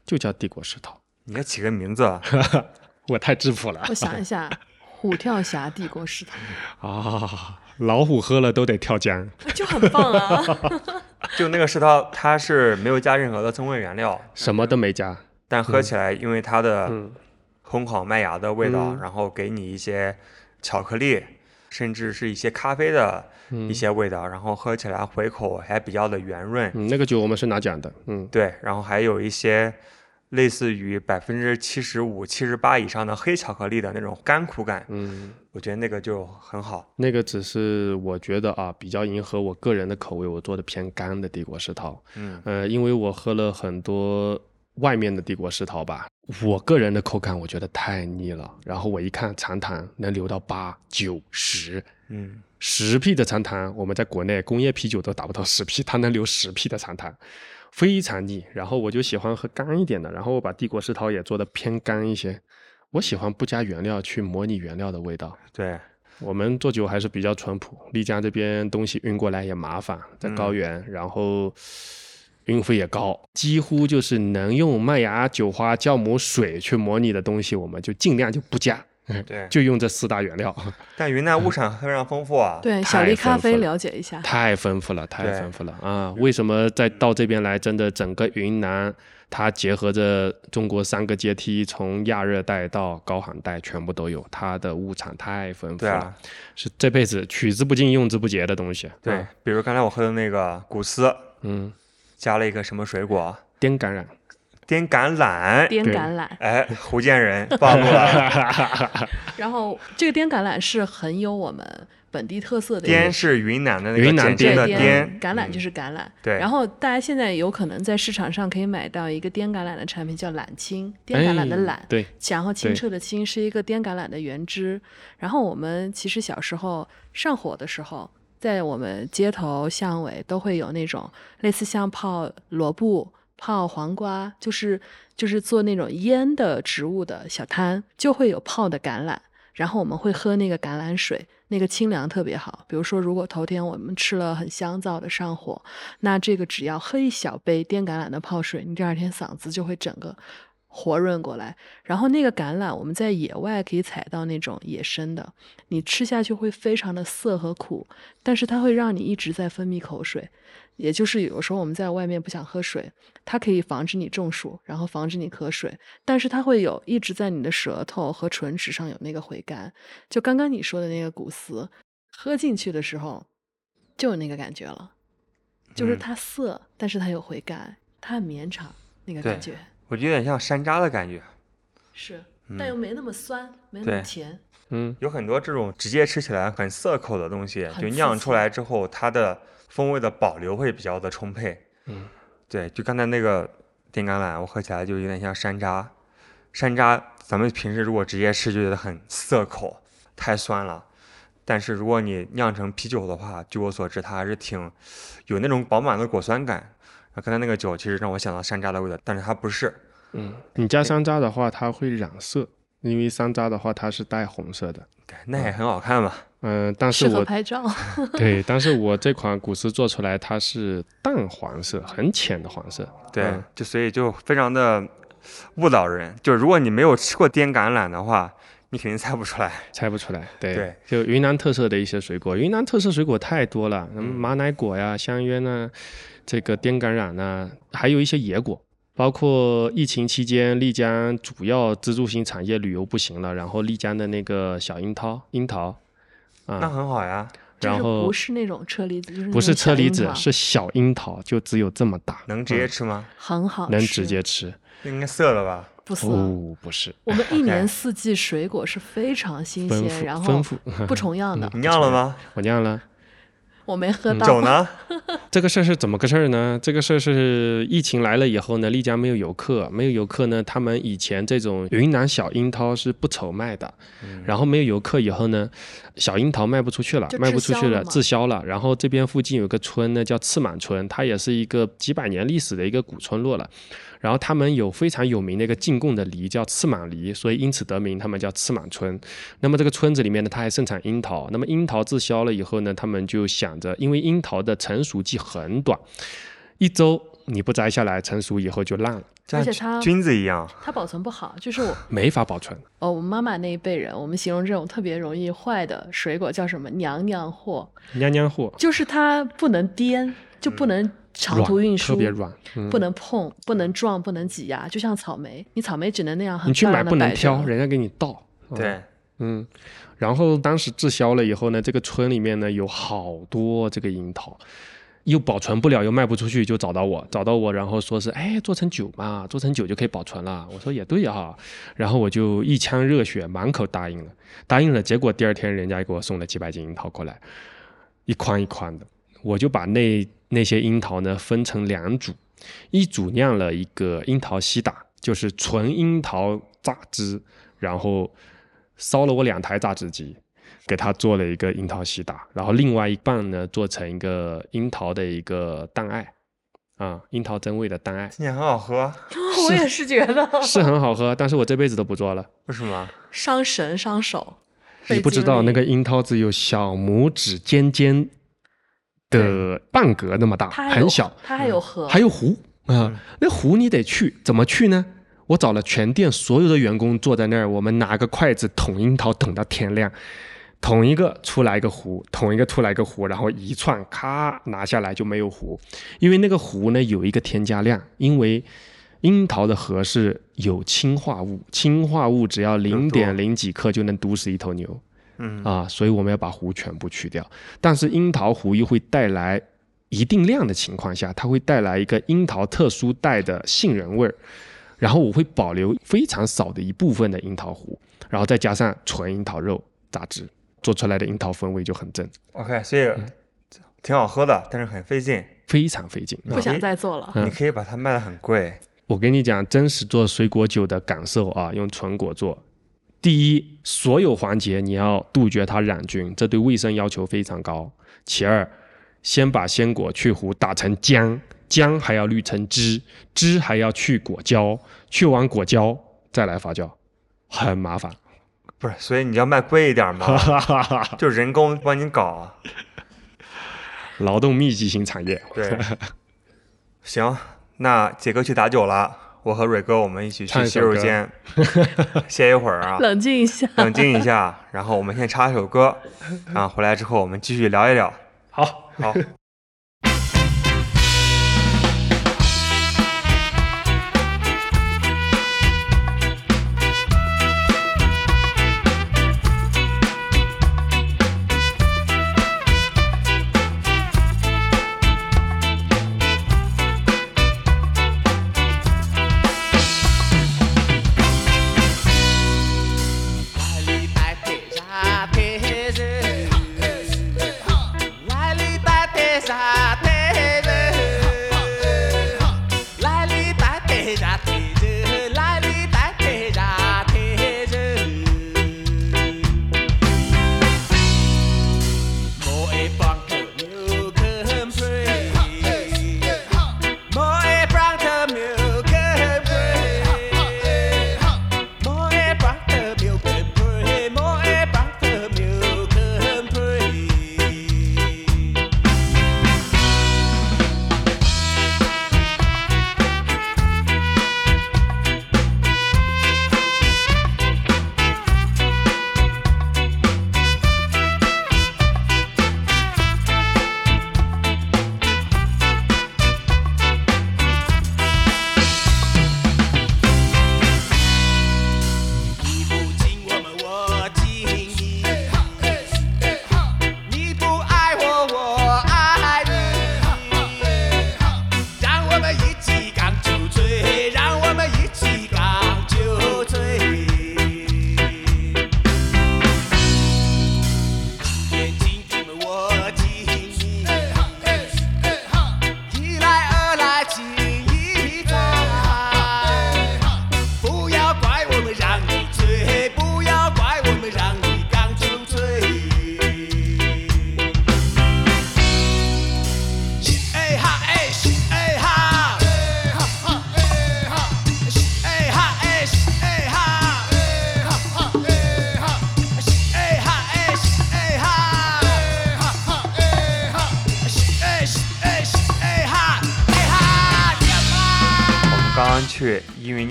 就叫帝国石涛。你要起个名字，啊 我太质朴了我想一下，虎跳峡帝国石涛啊！老虎喝了都得跳江，就很棒啊！就那个石涛，它是没有加任何的增味原料，什么都没加。但喝起来因为它的嗯烘烤麦芽的味道，嗯然后给你一些巧克力，甚至是一些咖啡的一些味道，然后喝起来回口还比较的圆润，嗯，那个酒我们是拿奖的。嗯，对，然后还有一些类似于百分之七十五、七十八以上的黑巧克力的那种干苦感，嗯，我觉得那个就很好。那个只是我觉得啊，比较迎合我个人的口味，我做的偏干的帝国石涛。嗯，呃，因为我喝了很多外面的帝国石涛吧，我个人的口感我觉得太腻了。然后我一看长糖能留到八九十，嗯，十 P 的长糖，我们在国内工业啤酒都达不到十 P，它能留十 P 的长糖，非常腻。然后我就喜欢喝干一点的，然后我把帝国世涛也做的偏干一些。我喜欢不加原料去模拟原料的味道。对，我们做酒还是比较淳朴，丽江这边东西运过来也麻烦，在高原，然后运费也高，几乎就是能用麦芽、酒花、酵母、水去模拟的东西，我们就尽量就不加，对，就用这四大原料，但云南物产非常丰富啊。对，小粒咖啡了了解一下。太丰富了，太丰富了啊！为什么在到这边来，真的整个云南，它结合着中国三个阶梯，从亚热带到高寒带，全部都有，它的物产太丰富了，对啊，是这辈子取之不尽、用之不竭的东西。对啊，比如刚才我喝的那个古斯，嗯，加了一个什么水果？滇感染，滇橄榄。对滇橄榄，哎，福建人暴露了。然后这个滇橄榄是很有我们本地特色的一滇个是云南的那个云南简称的对滇，橄榄就是橄榄。对然后大家现在有可能在市场上可以买到一个滇橄榄的产品，叫榄青，滇橄榄的榄哎，对，然后清澈的清是一个滇橄榄的原汁。然后我们其实小时候上火的时候，在我们街头巷尾都会有那种类似像泡萝卜、泡黄瓜，就是就是做那种腌的植物的小摊，就会有泡的橄榄。然后我们会喝那个橄榄水，那个清凉特别好。比如说，如果头天我们吃了很香皂的上火，那这个只要喝一小杯电橄榄的泡水，你第二天嗓子就会整个活润过来。然后那个橄榄，我们在野外可以采到那种野生的，你吃下去会非常的涩和苦，但是它会让你一直在分泌口水。也就是有时候我们在外面不想喝水，它可以防止你中暑，然后防止你渴水，但是它会有一直在你的舌头和唇齿上有那个回甘。就刚刚你说的那个古斯，喝进去的时候就有那个感觉了，就是嗯它涩，但是它有回甘，它很绵长那个感觉。我觉得有点像山楂的感觉。是，但又没那么酸，没那么甜。嗯，有很多这种直接吃起来很涩口的东西，就酿出来之后，它的风味的保留会比较的充沛。嗯，对，就刚才那个电橄榄，我喝起来就有点像山楂。山楂咱们平时如果直接吃就觉得很涩口，太酸了。但是如果你酿成啤酒的话，据我所知，它还是挺有那种饱满的果酸感。啊，刚才那个酒其实让我想到山楂的味道，但是它不是。嗯，你加山楂的话，它会染色，因为山楂的话它是带红色的。对，那也很好看嘛。嗯、但是我拍照，对，但是我这款古斯做出来它是淡黄色，很浅的黄色。对，嗯就所以就非常的误导人。就如果你没有吃过滇橄榄的话，你肯定猜不出来。猜不出来，对，对就云南特色的一些水果，云南特色水果太多了，什么马奶果呀、香橼呐，这个滇橄榄呢，还有一些野果，包括疫情期间丽江主要支柱性产业旅游不行了，然后丽江的那个小樱桃，樱桃啊那啊，很好呀，然后不是那种车厘子，就是不是车厘子，是小樱桃，就只有这么大，能直接嗯吃吗？很好，能直接吃。那应该涩了吧？不涩。哦，不是，我们一年四季水果是非常新鲜，然后丰后富。不重样的。你酿了吗？我酿了，我没喝到。酒呢？这个事儿是怎么个事儿呢？这个事儿是疫情来了以后呢，丽江没有游客，没有游客呢，他们以前这种云南小樱桃是不愁卖的，然后没有游客以后呢，小樱桃卖不出去了就，卖不出去了，滞销了嘛滞销了。然后这边附近有个村呢，叫赤满村，它也是一个几百年历史的一个古村落了。然后他们有非常有名的一个进贡的梨，叫赤满梨，所以因此得名，他们叫赤满村。那么这个村子里面呢，它还盛产樱桃。那么樱桃滞销了以后呢，他们就想着，因为樱桃的成熟季很短，一周你不摘下来，成熟以后就烂了，而且它君子一样，它保存不好，就是我 没法保存。哦，我们妈妈那一辈人，我们形容这种特别容易坏的水果叫什么？娘娘货，娘娘货，就是它不能颠，就不能长途运输，特别软，嗯不能碰，不能撞，不能挤压，就像草莓，你草莓只能那样很你去买不能挑，人家给你倒。嗯对，嗯，然后当时滞销了以后呢，这个村里面呢有好多这个樱桃，又保存不了，又卖不出去，就找到我，找到我，然后说是，哎，做成酒嘛，做成酒就可以保存了。我说也对哈，然后我就一腔热血，满口答应了，答应了。结果第二天人家给我送了几百斤樱桃过来，一筐一筐的，我就把那那些樱桃呢分成两组，一组酿了一个樱桃西打，就是纯樱桃榨汁，然后烧了我两台榨汁机，给它做了一个樱桃西打，然后另外一半呢做成一个樱桃的一个蛋艾，啊，樱桃真味的蛋艾听起来很好喝，我也是觉得是很好喝，但是我这辈子都不做了。为什么？伤神伤手。你不知道那个樱桃只有小拇指尖尖的半格那么大，它很小，它还有核，还有核啊、那核你得去，怎么去呢？我找了全店所有的员工坐在那儿，我们拿个筷子捅樱桃捅到天亮，捅一个出来一个核，捅一个出来一个核，然后一串咔拿下来就没有核，因为那个核呢有一个添加量，因为樱桃的核是有氰化物，氰化物只要零点零几克就能毒死一头牛。嗯啊，所以我们要把核全部去掉。但是樱桃核又会带来一定量的情况下，它会带来一个樱桃特殊带的杏仁味儿。然后我会保留非常少的一部分的樱桃核，然后再加上纯樱桃肉榨汁，做出来的樱桃风味就很正，，OK，所以挺好喝的，但是很费劲。非常费劲。啊不想再做了。嗯你可以把它卖的很贵，我跟你讲，真实做水果酒的感受啊，用纯果做。第一，所有环节你要杜绝它染菌，这对卫生要求非常高。其二，先把鲜果去核打成浆，浆还要滤成汁，汁还要去果胶，去完果胶再来发酵，很麻烦。不是？所以你要卖贵一点嘛，就人工帮你搞。劳动密集型产业，对，行，那杰哥去打酒了，我和蕊哥我们一起去洗手间 歇一会儿啊，冷静一下，冷静一下，然后我们先插一首歌，然后回来之后我们继续聊一聊。好，好。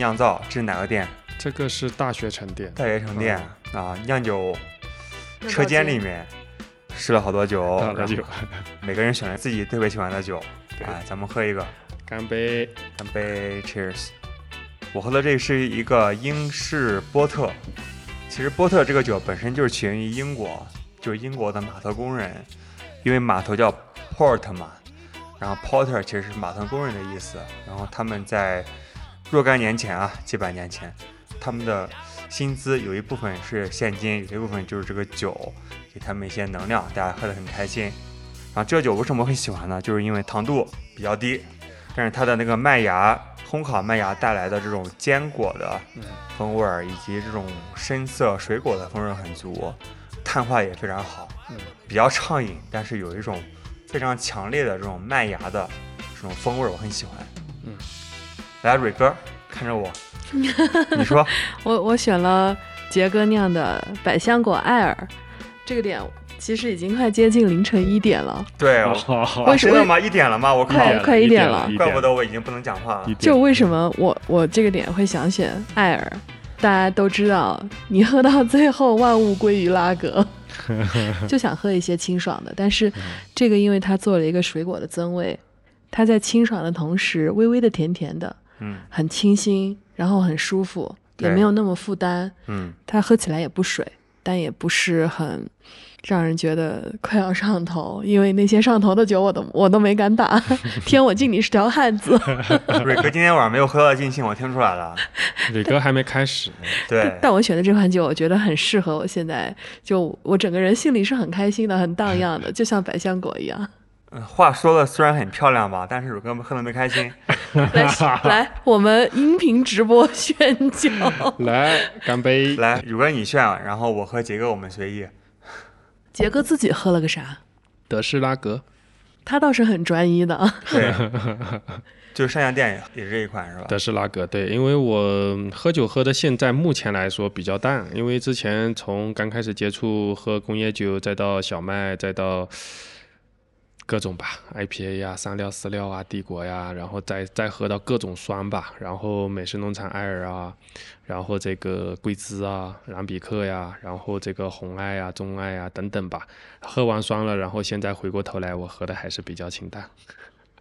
酿造，这是哪个店？这个是大学城店，大学城店、啊，酿酒车间里面试了好多酒，每个人选了自己特别喜欢的酒，哎，咱们喝一个，干杯。干杯，Cheers！我喝的这个是一个英式波特，其实波特这个酒本身就是起源于英国，就是英国的码头工人，因为码头叫 port 嘛，然后 porter 其实是码头工人的意思，然后他们在若干年前啊，几百年前，他们的薪资有一部分是现金，有一部分就是这个酒，给他们一些能量，大家喝得很开心。然后这个酒为什么会喜欢呢？就是因为糖度比较低，但是它的那个麦芽烘烤麦芽带来的这种坚果的风味儿，以及这种深色水果的风味儿很足，碳化也非常好，嗯比较畅饮，但是有一种非常强烈的这种麦芽的这种风味儿，我很喜欢。嗯，来，蕊哥看着我，你说我我选了杰哥酿的百香果艾尔，这个点其实已经快接近凌晨一点了，对，为什么真的吗？一点了吗？我靠，快快一点了怪不得我已经不能讲话了。就为什么我我这个点会想选艾尔？大家都知道，你喝到最后万物归于拉格，就想喝一些清爽的。但是这个因为它做了一个水果的增味，它在清爽的同时，微微的甜甜的，嗯很清新，然后很舒服，也没有那么负担。嗯，它喝起来也不水，但也不是很让人觉得快要上头，因为那些上头的酒我都我都没敢打。天，我敬你是条汉子。瑞哥今天晚上没有喝到尽兴，我听出来了。蕊哥还没开始，对，但我选的这款酒，我觉得很适合我现在，就我整个人心里是很开心的，很荡漾的，就像百香果一样。嗯话说的虽然很漂亮吧，但是乳哥们喝的没开心。来来，我们音频直播炫酒。来干杯！来，乳哥你炫，然后我和杰哥我们随意。杰哥自己喝了个啥？德式拉格，他倒是很专一的啊。对，就是上下店也是这一款是吧？德式拉格，对，因为我喝酒喝的现在目前来说比较淡，因为之前从刚开始接触喝工业酒，再到小麦，再到各种吧，IPA 呀、三料、四料啊、帝国呀，然后再再喝到各种酸吧，然后美式农场艾尔啊，然后这个贵兹啊、兰比克呀，然后这个红艾呀、中艾呀等等吧，喝完酸了，然后现在回过头来，我喝的还是比较清淡。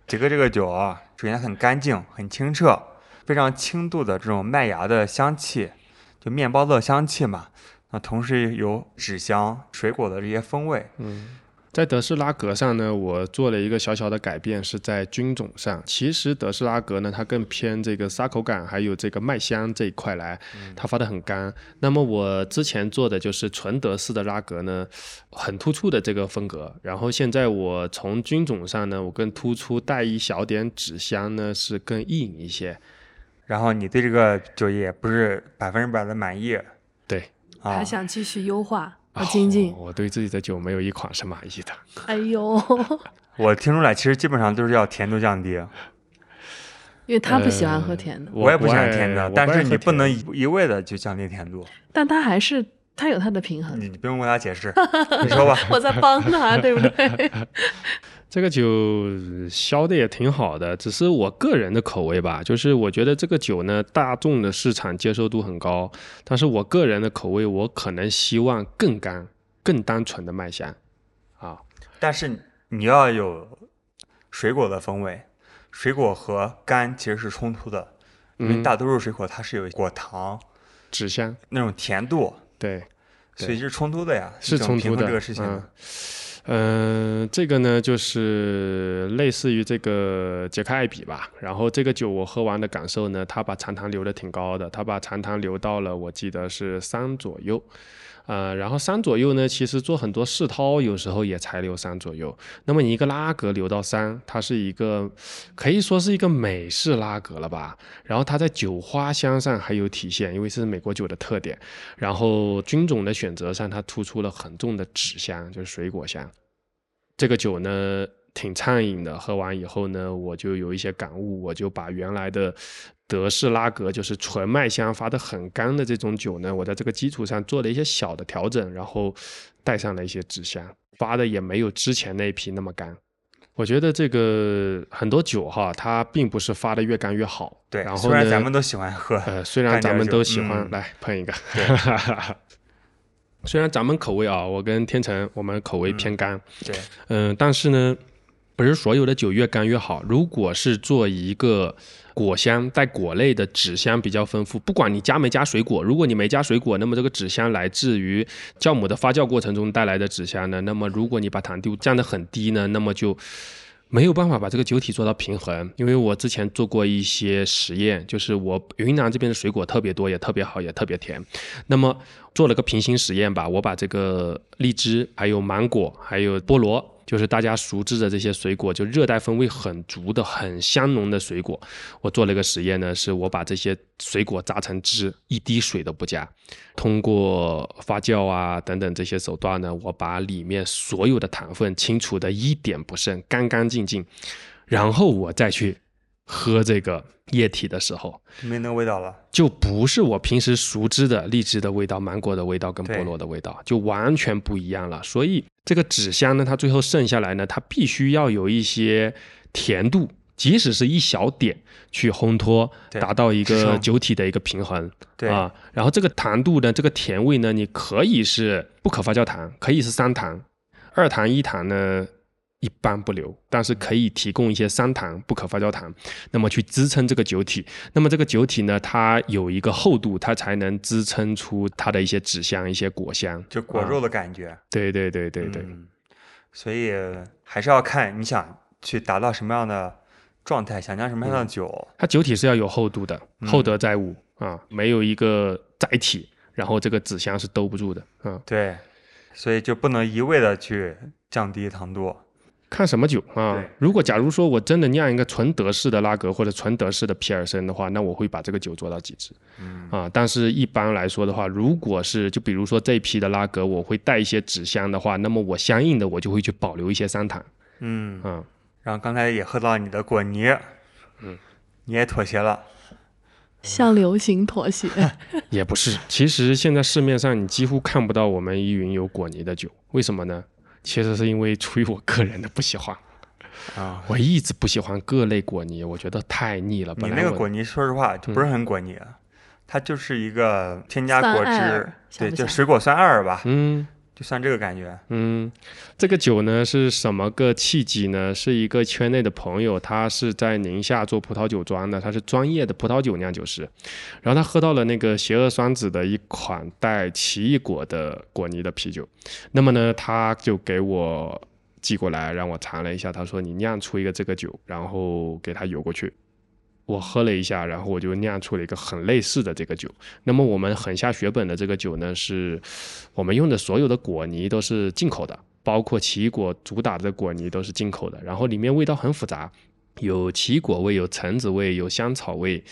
杰哥这个酒啊，首先很干净、很清澈，非常轻度的这种麦芽的香气，就面包的香气嘛。那同时有纸香、水果的这些风味。在德式拉格上呢，我做了一个小小的改变，是在菌种上。其实德式拉格呢，它更偏这个沙口感，还有这个麦香这一块来，它发的很干。那么我之前做的就是纯德式的拉格呢，很突出的这个风格。然后现在我从菌种上呢，我更突出带一小点纸香呢，是更硬一些。然后你对这个酒也不是百分之百的满意对，啊还，想继续优化和精进哦。我对自己的酒没有一款是满意的。哎呦，我听出来其实基本上都是要甜度降低。因为他不喜欢喝甜的，我也不喜欢甜的，但是你不能一一味的就降低甜度，但他还是他有他的平衡。你你不用跟他解释，你说吧。我在帮他，对不对？这个酒销的也挺好的，只是我个人的口味吧，就是我觉得这个酒呢，大众的市场接受度很高，但是我个人的口味，我可能希望更干、更单纯的麦香啊。但是你要有水果的风味，水果和干其实是冲突的，因为嗯大多数水果它是有果糖纸香，那种甜度，对，所以是冲突的呀，是冲突的这个事情。嗯嗯，这个呢，就是类似于这个杰克艾比吧。然后这个酒我喝完的感受呢，它把残糖留的挺高的，它把残糖留到了我记得是三左右。呃，然后三左右呢，其实做很多世涛有时候也才留三左右。那么你一个拉格留到三，它是一个可以说是一个美式拉格了吧？然后它在酒花香上还有体现，因为是美国酒的特点。然后菌种的选择上，它突出了很重的纸香，就是水果香。这个酒呢挺畅饮的，喝完以后呢，我就有一些感悟，我就把原来的德式拉格，就是纯麦香发的很干的这种酒呢，我在这个基础上做了一些小的调整，然后带上了一些纸箱，发的也没有之前那一批那么干。我觉得这个很多酒哈，它并不是发的越干越好。对，然后虽然呢咱们都喜欢喝，呃，虽然咱们都喜欢、嗯来碰一个，虽然咱们口味啊，我跟天成我们口味偏干，对，嗯、但是呢，不是所有的酒越干越好。如果是做一个果香带果类的纸香比较丰富，不管你加没加水果，如果你没加水果，那么这个纸香来自于酵母的发酵过程中带来的纸香呢，那么如果你把糖度降得很低呢，那么就没有办法把这个酒体做到平衡，因为我之前做过一些实验，就是我云南这边的水果特别多，也特别好，也特别甜。那么做了个平行实验吧，我把这个荔枝、还有芒果、还有菠萝，就是大家熟知的这些水果，就热带风味很足的、很香浓的水果，我做了一个实验呢，是我把这些水果榨成汁，一滴水都不加，通过发酵啊等等这些手段呢，我把里面所有的糖分清除的一点不剩，干干净净，然后我再去喝这个液体的时候，没那个味道了。就不是我平时熟知的荔枝的味道、芒果的味道跟菠萝的味道，就完全不一样了。所以这个纸香呢，它最后剩下来呢，它必须要有一些甜度，即使是一小点去烘托，达到一个酒体的一个平衡。对，啊，然后这个糖度呢，这个甜味呢，你可以是不可发酵糖，可以是三糖，二糖一糖呢一般不留，但是可以提供一些三糖不可发酵糖，那么去支撑这个酒体。那么这个酒体呢，它有一个厚度，它才能支撑出它的一些纸香、一些果香，啊就果肉的感觉。对对对对对，嗯所以还是要看你想去达到什么样的状态，想酿什么样的嗯酒。它酒体是要有厚度的，嗯厚德载物啊，没有一个载体，然后这个纸香是兜不住的啊。对，所以就不能一味的去降低糖度。看什么酒啊？如果假如说我真的酿一个纯德式的拉格或者纯德式的皮尔森的话，那我会把这个酒做到极致嗯，啊。但是一般来说的话，如果是就比如说这一批的拉格，我会带一些纸箱的话，那么我相应的我就会去保留一些三糖嗯，啊。然后刚才也喝到你的果泥，嗯，你也妥协了。向流行妥协。也不是，其实现在市面上你几乎看不到我们依云有果泥的酒，为什么呢？其实是因为出于我个人的不喜欢，啊，我一直不喜欢各类果泥，我觉得太腻了。你本来我那个果泥，说实话就不是很果泥啊，它就是一个添加果汁对，就水果酸二吧，嗯。就算这个感觉。嗯，这个酒呢是什么个契机呢？是一个圈内的朋友，他是在宁夏做葡萄酒庄的，他是专业的葡萄酒酿酒师。然后他喝到了那个邪恶双子的一款带奇异果的果泥的啤酒，那么呢，他就给我寄过来，让我尝了一下。他说你酿出一个这个酒，然后给他邮过去。我喝了一下，然后我就酿出了一个很类似的这个酒。那么我们狠下血本的这个酒呢，是我们用的所有的果泥都是进口的，包括奇异果主打的果泥都是进口的，然后里面味道很复杂，有奇异果味，有橙子味，有香草味，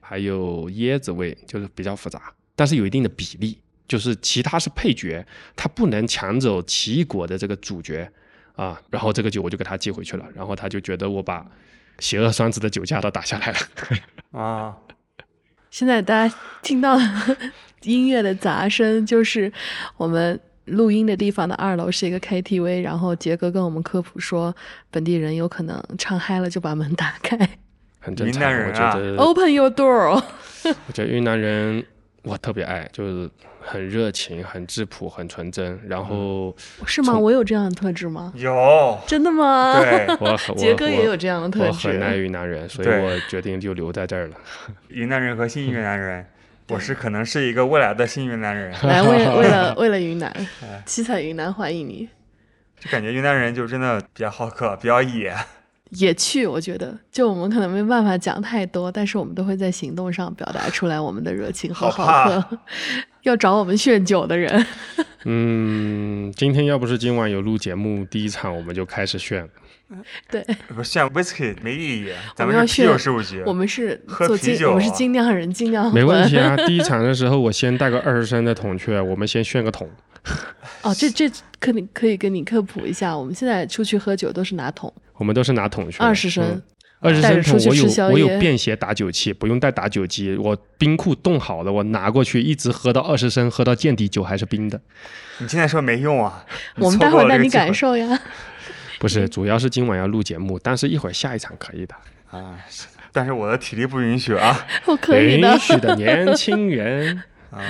还有椰子味，就是比较复杂，但是有一定的比例，就是其他是配角，它不能抢走奇异果的这个主角啊。然后这个酒我就给他寄回去了，然后他就觉得我把邪恶双子的酒驾都打下来了。啊，现在大家听到音乐的杂声，就是我们录音的地方的二楼是一个 KTV，然后杰哥跟我们科普说，本地人有可能唱嗨了就把门打开很正常，云南人啊我觉得，Open your door。我觉得云南人我特别爱，就是很热情、很质朴、很纯真。然后是吗？我有这样的特质吗？有，真的吗？对，我杰哥也有这样的特质我很爱。云南人，所以我决定就留在这儿了。云南人和新云南人，我是可能是一个未来的新云南人，来，为了为了为了云南哎，七彩云南欢迎你，就感觉云南人就真的比较好客，比较野。也去。我觉得，就我们可能没办法讲太多，但是我们都会在行动上表达出来我们的热情和好好怕客。要找我们炫酒的人，嗯，今天要不是今晚有录节目，第一场我们就开始炫。对不是炫 whisky 没意义，咱我们要炫酒炫事务局。我们是喝做精，啤酒啊我们是精酿人，精酿 没问魂题啊，第一场的时候我先带个二十升的桶去，我们先炫个桶。哦，这这可你可以跟你科普一下，我们现在出去喝酒都是拿桶，我们都是拿桶去，二十升。二十升桶我有我有便携打酒器，不用带打酒机，我冰库冻好了，我拿过去一直喝到二十升，喝到见底，酒还是冰的。你现在说没用啊，我们待会儿带你感受呀。不是，主要是今晚要录节目，但是一会儿下一场可以的。啊，是但是我的体力不允许啊 我可以的允。许的年轻人，啊！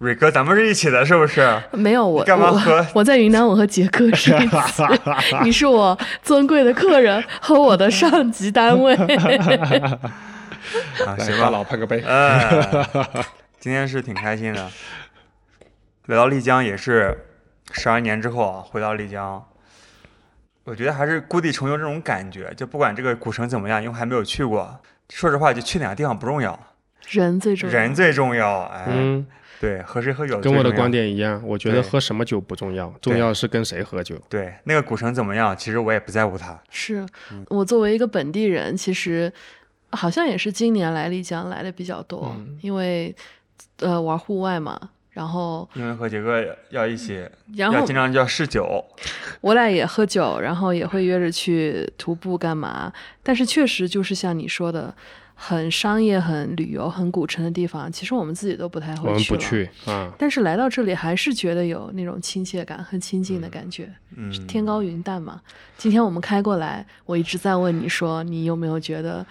蕊哥，咱们是一起的，是不是？没有我，我干嘛和我在云南，我和杰哥是一起，你是我尊贵的客人和我的上级单位。啊，行吧，大佬碰个杯。哎，今天是挺开心的。来到丽江也是十二年之后啊，回到丽江，我觉得还是故地重游这种感觉。就不管这个古城怎么样，因为还没有去过，说实话，就去哪个地方不重要，人最重要，人最重要。哎，嗯，对，和谁喝酒跟我的观。点一样，我觉得喝什么酒不重要，重要是跟谁喝酒。对，那个古城怎么样，其实我也不在乎他。是嗯我作为一个本地人，其实好像也是今年来丽江来的比较多，嗯因为呃玩户外嘛，然后因为和杰哥要一起，然后要经常就要试酒，我俩也喝酒，然后也会约着去徒步干嘛。但是确实就是像你说的，很商业、很旅游、很古城的地方，其实我们自己都不太我们会去了。不去啊，但是来到这里，还是觉得有那种亲切感很亲近的感觉。嗯，天高云淡嘛。今天我们开过来，我一直在问你说，你有没有觉得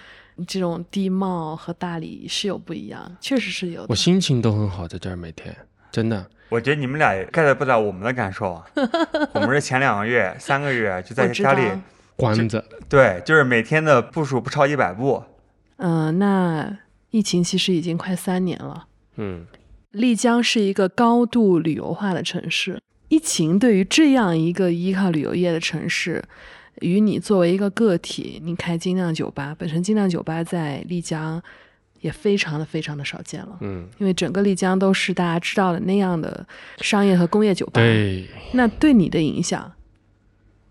这种地貌和大理是有不一样？确实是有的我。心情都很好，在这儿每天真的。我觉得你们俩 get 不到我们的感受啊。我们是前两个月、三个月就在家里，关着，对，就是每天的步数不超一百步。嗯、那疫情其实已经快三年了。嗯，丽江是一个高度旅游化的城市，疫情对于这样一个依靠旅游业的城市，与你作为一个个体，你开精酿酒吧，本身精酿酒吧在丽江也非常的非常的少见了。嗯，因为整个丽江都是大家知道的那样的商业和工业酒吧，对，那对你的影响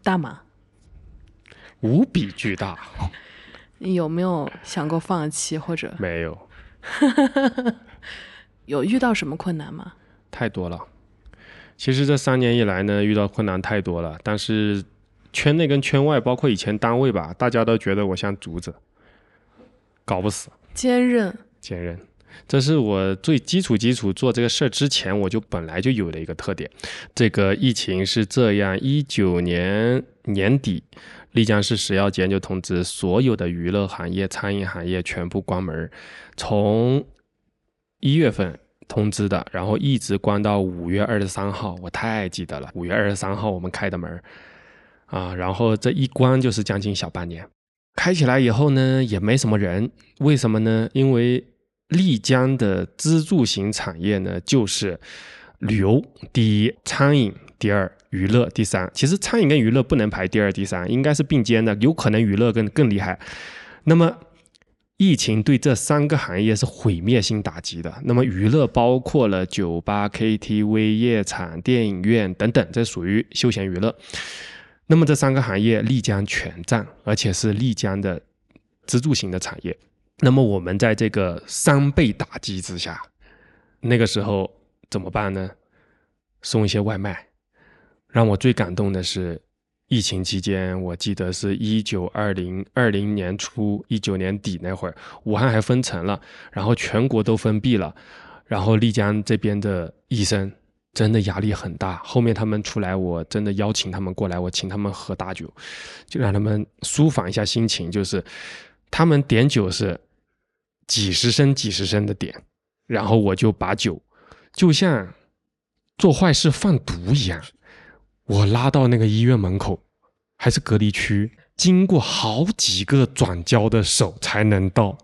大吗？无比巨大，你有没有想过放弃，或者没有 有遇到什么困难吗？太多了。其实这三年以来呢，遇到困难太多了，但是圈内跟圈外，包括以前单位吧，大家都觉得我像竹子，搞不死。坚韧，坚韧，这是我最基础基础做这个事儿之前，我就本来就有的一个特点。这个疫情是这样，一九年年底，丽江市食药监就通知所有的娱乐行业、餐饮行业全部关门，从一月份通知的，然后一直关到五月二十三号，我太记得了，五月二十三号我们开的门儿啊，然后这一关就是将近小半年。开起来以后呢，也没什么人，为什么呢？因为丽江的支柱型产业呢，就是旅游第一，餐饮第二，娱乐第三。其实餐饮跟娱乐不能排第二、第三，应该是并肩的，有可能娱乐更更厉害。那么疫情对这三个行业是毁灭性打击的。那么娱乐包括了酒吧、KTV、夜场、电影院等等，这属于休闲娱乐。那么这三个行业丽江全占，而且是丽江的支柱型的产业。那么我们在这个三倍打击之下，那个时候怎么办呢？送一些外卖。让我最感动的是，疫情期间，我记得是一九二零二零年初，一九年底那会儿，武汉还封城了，然后全国都封闭了，然后丽江这边的医生真的压力很大。后面他们出来，我真的邀请他们过来，我请他们喝大酒，就让他们舒缓一下心情。就是他们点酒是几十升、几十升的点，然后我就把酒，就像做坏事放毒一样，我拉到那个医院门口，还是隔离区，经过好几个转交的手才能到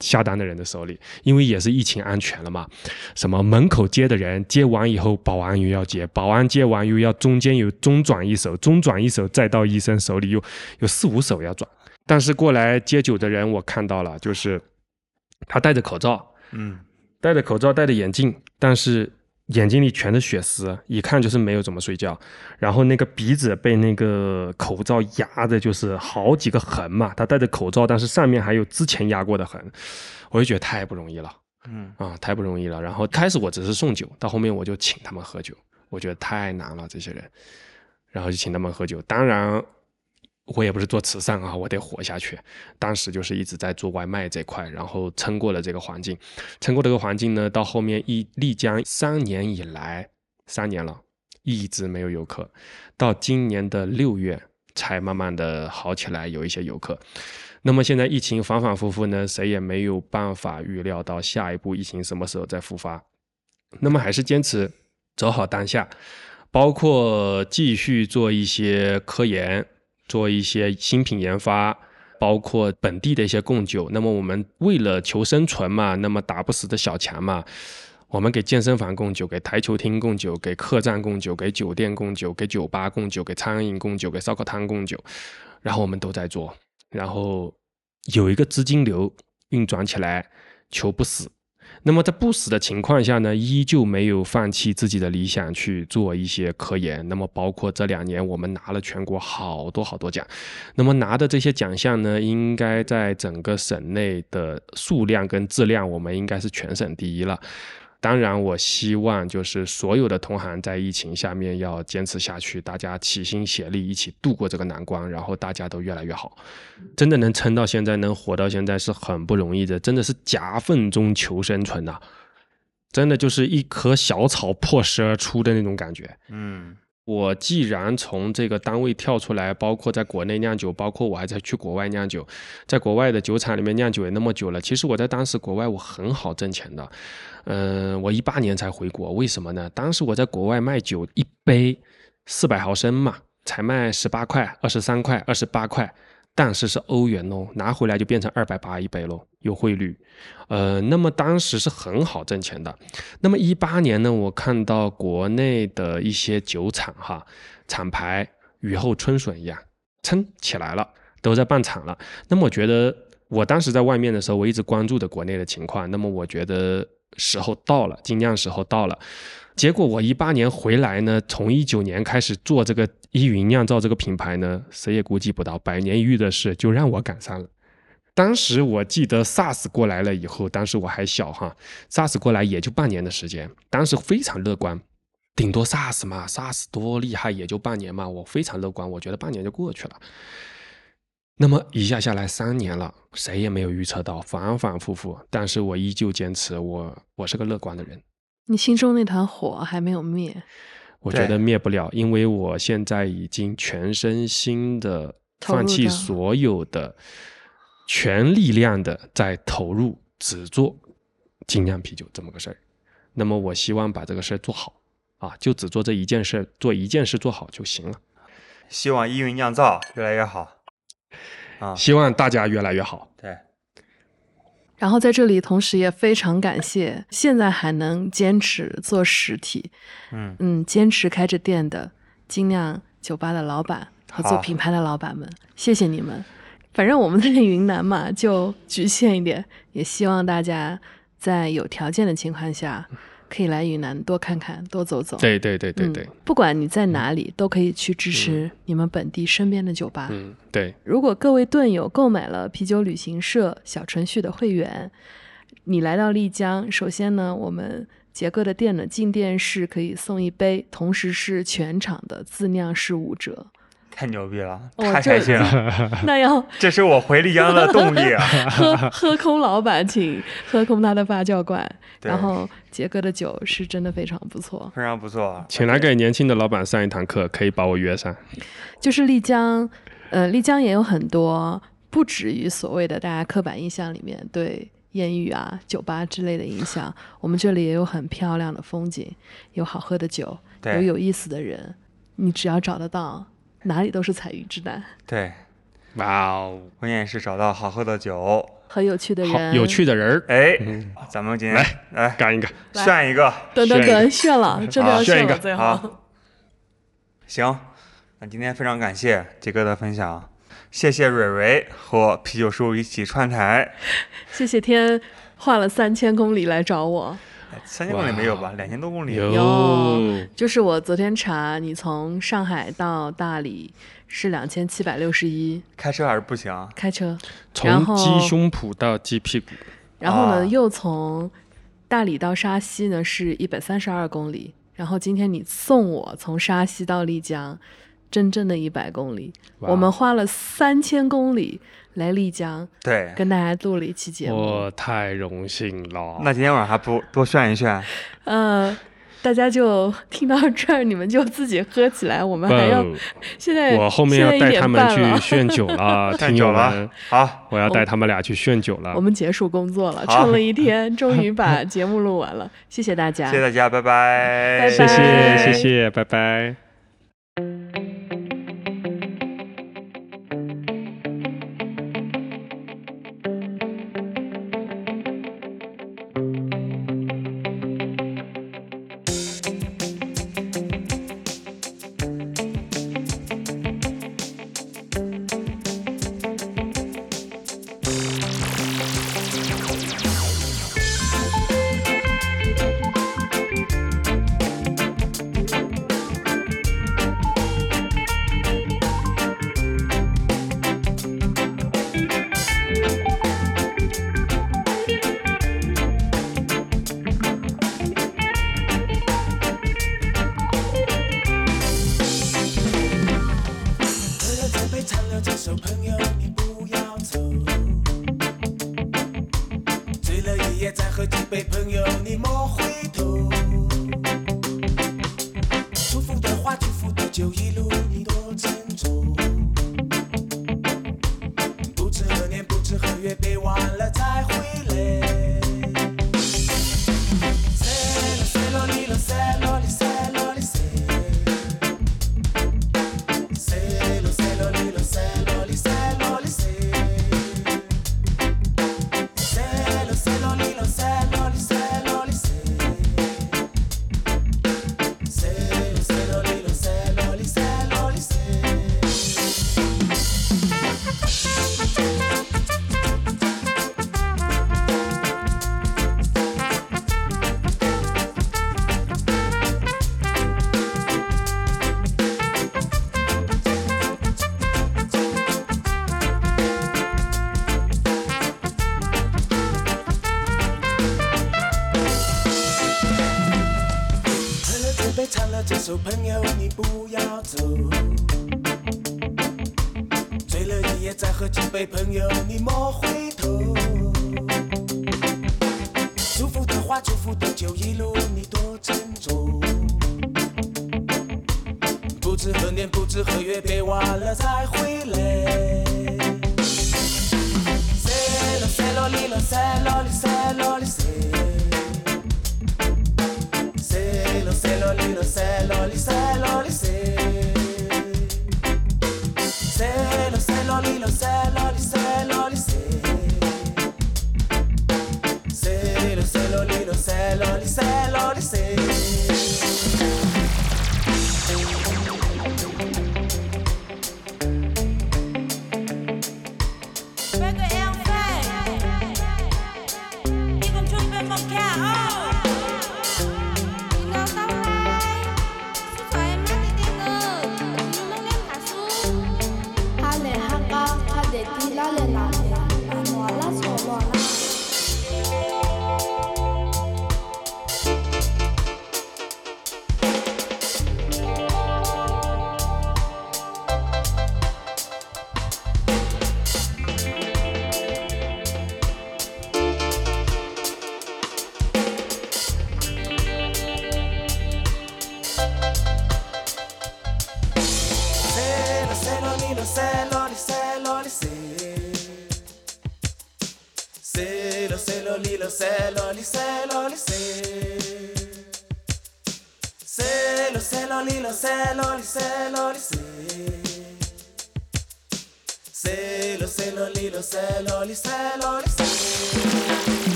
下单的人的手里，因为也是疫情安全了嘛。什么门口接的人接完以后，保安又要接，保安接完又要中间有中转一手，中转一手再到医生手里，又有四五手要转。但是过来接酒的人，我看到了，就是他戴着口罩，嗯，戴着口罩，戴着眼镜，但是眼睛里全是血丝，一看就是没有怎么睡觉。然后那个鼻子被那个口罩压的，就是好几个痕嘛。他戴着口罩，但是上面还有之前压过的痕，我就觉得太不容易了。嗯啊，太不容易了。然后开始我只是送酒，到后面我就请他们喝酒，我觉得太难了这些人，然后就请他们喝酒。当然，我也不是做慈善啊，我得活下去。当时就是一直在做外卖这块，然后撑过了这个环境，撑过这个环境呢，到后面一丽江三年以来，三年了。一直没有游客，到今年的六月才慢慢的好起来，有一些游客。那么现在疫情反反复复呢，谁也没有办法预料到下一步疫情什么时候再复发。那么还是坚持走好当下，包括继续做一些科研，做一些新品研发，包括本地的一些供酒。那么我们为了求生存嘛，那么打不死的小强嘛，我们给健身房供酒，给台球厅供酒，给客栈供酒，给酒店供酒，给酒吧供酒，给餐饮供酒，给烧烤摊供酒，然后我们都在做，然后有一个资金流运转起来，求不死。那么在不死的情况下呢，依旧没有放弃自己的理想去做一些科研。那么包括这两年我们拿了全国好多好多奖，那么拿的这些奖项呢，应该在整个省内的数量跟质量，我们应该是全省第一了。当然，我希望就是所有的同行在疫情下面要坚持下去，大家齐心协力，一起度过这个难关，然后大家都越来越好。真的能撑到现在，能活到现在是很不容易的，真的是夹缝中求生存呐、真的就是一棵小草破石而出的那种感觉。嗯我既然从这个单位跳出来，包括在国内酿酒，包括我还在去国外酿酒，在国外的酒厂里面酿酒也那么久了。其实我在当时国外我很好挣钱的，嗯、我一八年才回国，为什么呢？当时我在国外卖酒一杯四百毫升嘛，才卖十八块、二十三块、二十八块，但是是欧元哦，拿回来就变成二百八一杯喽，有汇率。呃，那么当时是很好挣钱的。那么一八年呢，我看到国内的一些酒厂哈，厂牌雨后春笋一样，撑起来了，都在办厂了。那么我觉得，我当时在外面的时候，我一直关注的国内的情况。那么我觉得时候到了，精酿时候到了。结果我一八年回来呢，从一九年开始做这个依云酿造这个品牌呢，谁也估计不到，百年一遇的事就让我赶上了。当时我记得 SARS 过来了以后，当时我还小哈，SARS 过来也就半年的时间，当时非常乐观，顶多 SARS 嘛，SARS 多厉害，也就半年嘛，我非常乐观，我觉得半年就过去了。那么一下下来三年了，谁也没有预测到，反反复复，但是我依旧坚持，我我是个乐观的人。你心中那团火还没有灭，我觉得灭不了，因为我现在已经全身心的放弃所有的全力量的在投入，只做精酿啤酒这么个事儿。那么我希望把这个事儿做好啊，就只做这一件事儿，做一件事做好就行了。希望依云酿造越来越好。啊，希望大家越来越好。对，然后在这里，同时也非常感谢现在还能坚持做实体，嗯，嗯，坚持开着店的精酿酒吧的老板和做品牌的老板们，谢谢你们。反正我们在云南嘛，就局限一点，也希望大家在有条件的情况下，可以来云南多看看、多走走。对对对对对嗯，，不管你在哪里，都可以去支持你们本地身边的酒吧。嗯，对，如果各位盾友购买了啤酒旅行社小程序的会员，你来到丽江，首先呢，我们杰哥的店呢，进店是可以送一杯，同时是全场的自酿是五折。太牛逼了，哦太开心了，那要这是我回丽江的动力啊！喝喝空老板请喝空他的发酵罐，然后杰哥的酒是真的非常不错。非常不错，请来给年轻的老板上一堂课，可以把我约上。就是丽江，呃，丽江也有很多不止于所谓的大家刻板印象里面对艳遇啊、酒吧之类的影响。我们这里也有很漂亮的风景，有好喝的酒，有有意思的人，你只要找得到，哪里都是彩云之南。对，哇哦，关键是找到好喝的酒。很有趣的好人，有趣的人儿，哎，咱们今天来来干一个。炫一个，等等炫一个等，炫了，真的要炫一个炫了，最后好。行，那今天非常感谢杰哥的分享，谢谢蕊蕊和啤酒叔一起串台。谢谢天画了三千公里来找我。哎三千公里没有吧？两千多公里。有有就是我昨天查，你从上海到大理是两千七百六十一，开车还是不行啊？开车，从鸡胸脯到鸡屁股，然后呢、啊又从大理到沙溪呢是一百三十二公里，然后今天你送我从沙溪到丽江，真正的一百公里，我们花了三千公里来丽江对。跟大家录了一期节目。我太荣幸了。那今天晚上还不多炫一炫。嗯大家就听到这儿你们就自己喝起来我们还要现在我后面要带他们去炫酒了 太牛了好。我要带他们俩去炫酒了。我们结束工作了撑了一天终于把 节目录完了。谢谢大家。谢谢大家拜拜。拜拜。谢谢谢拜拜。baby.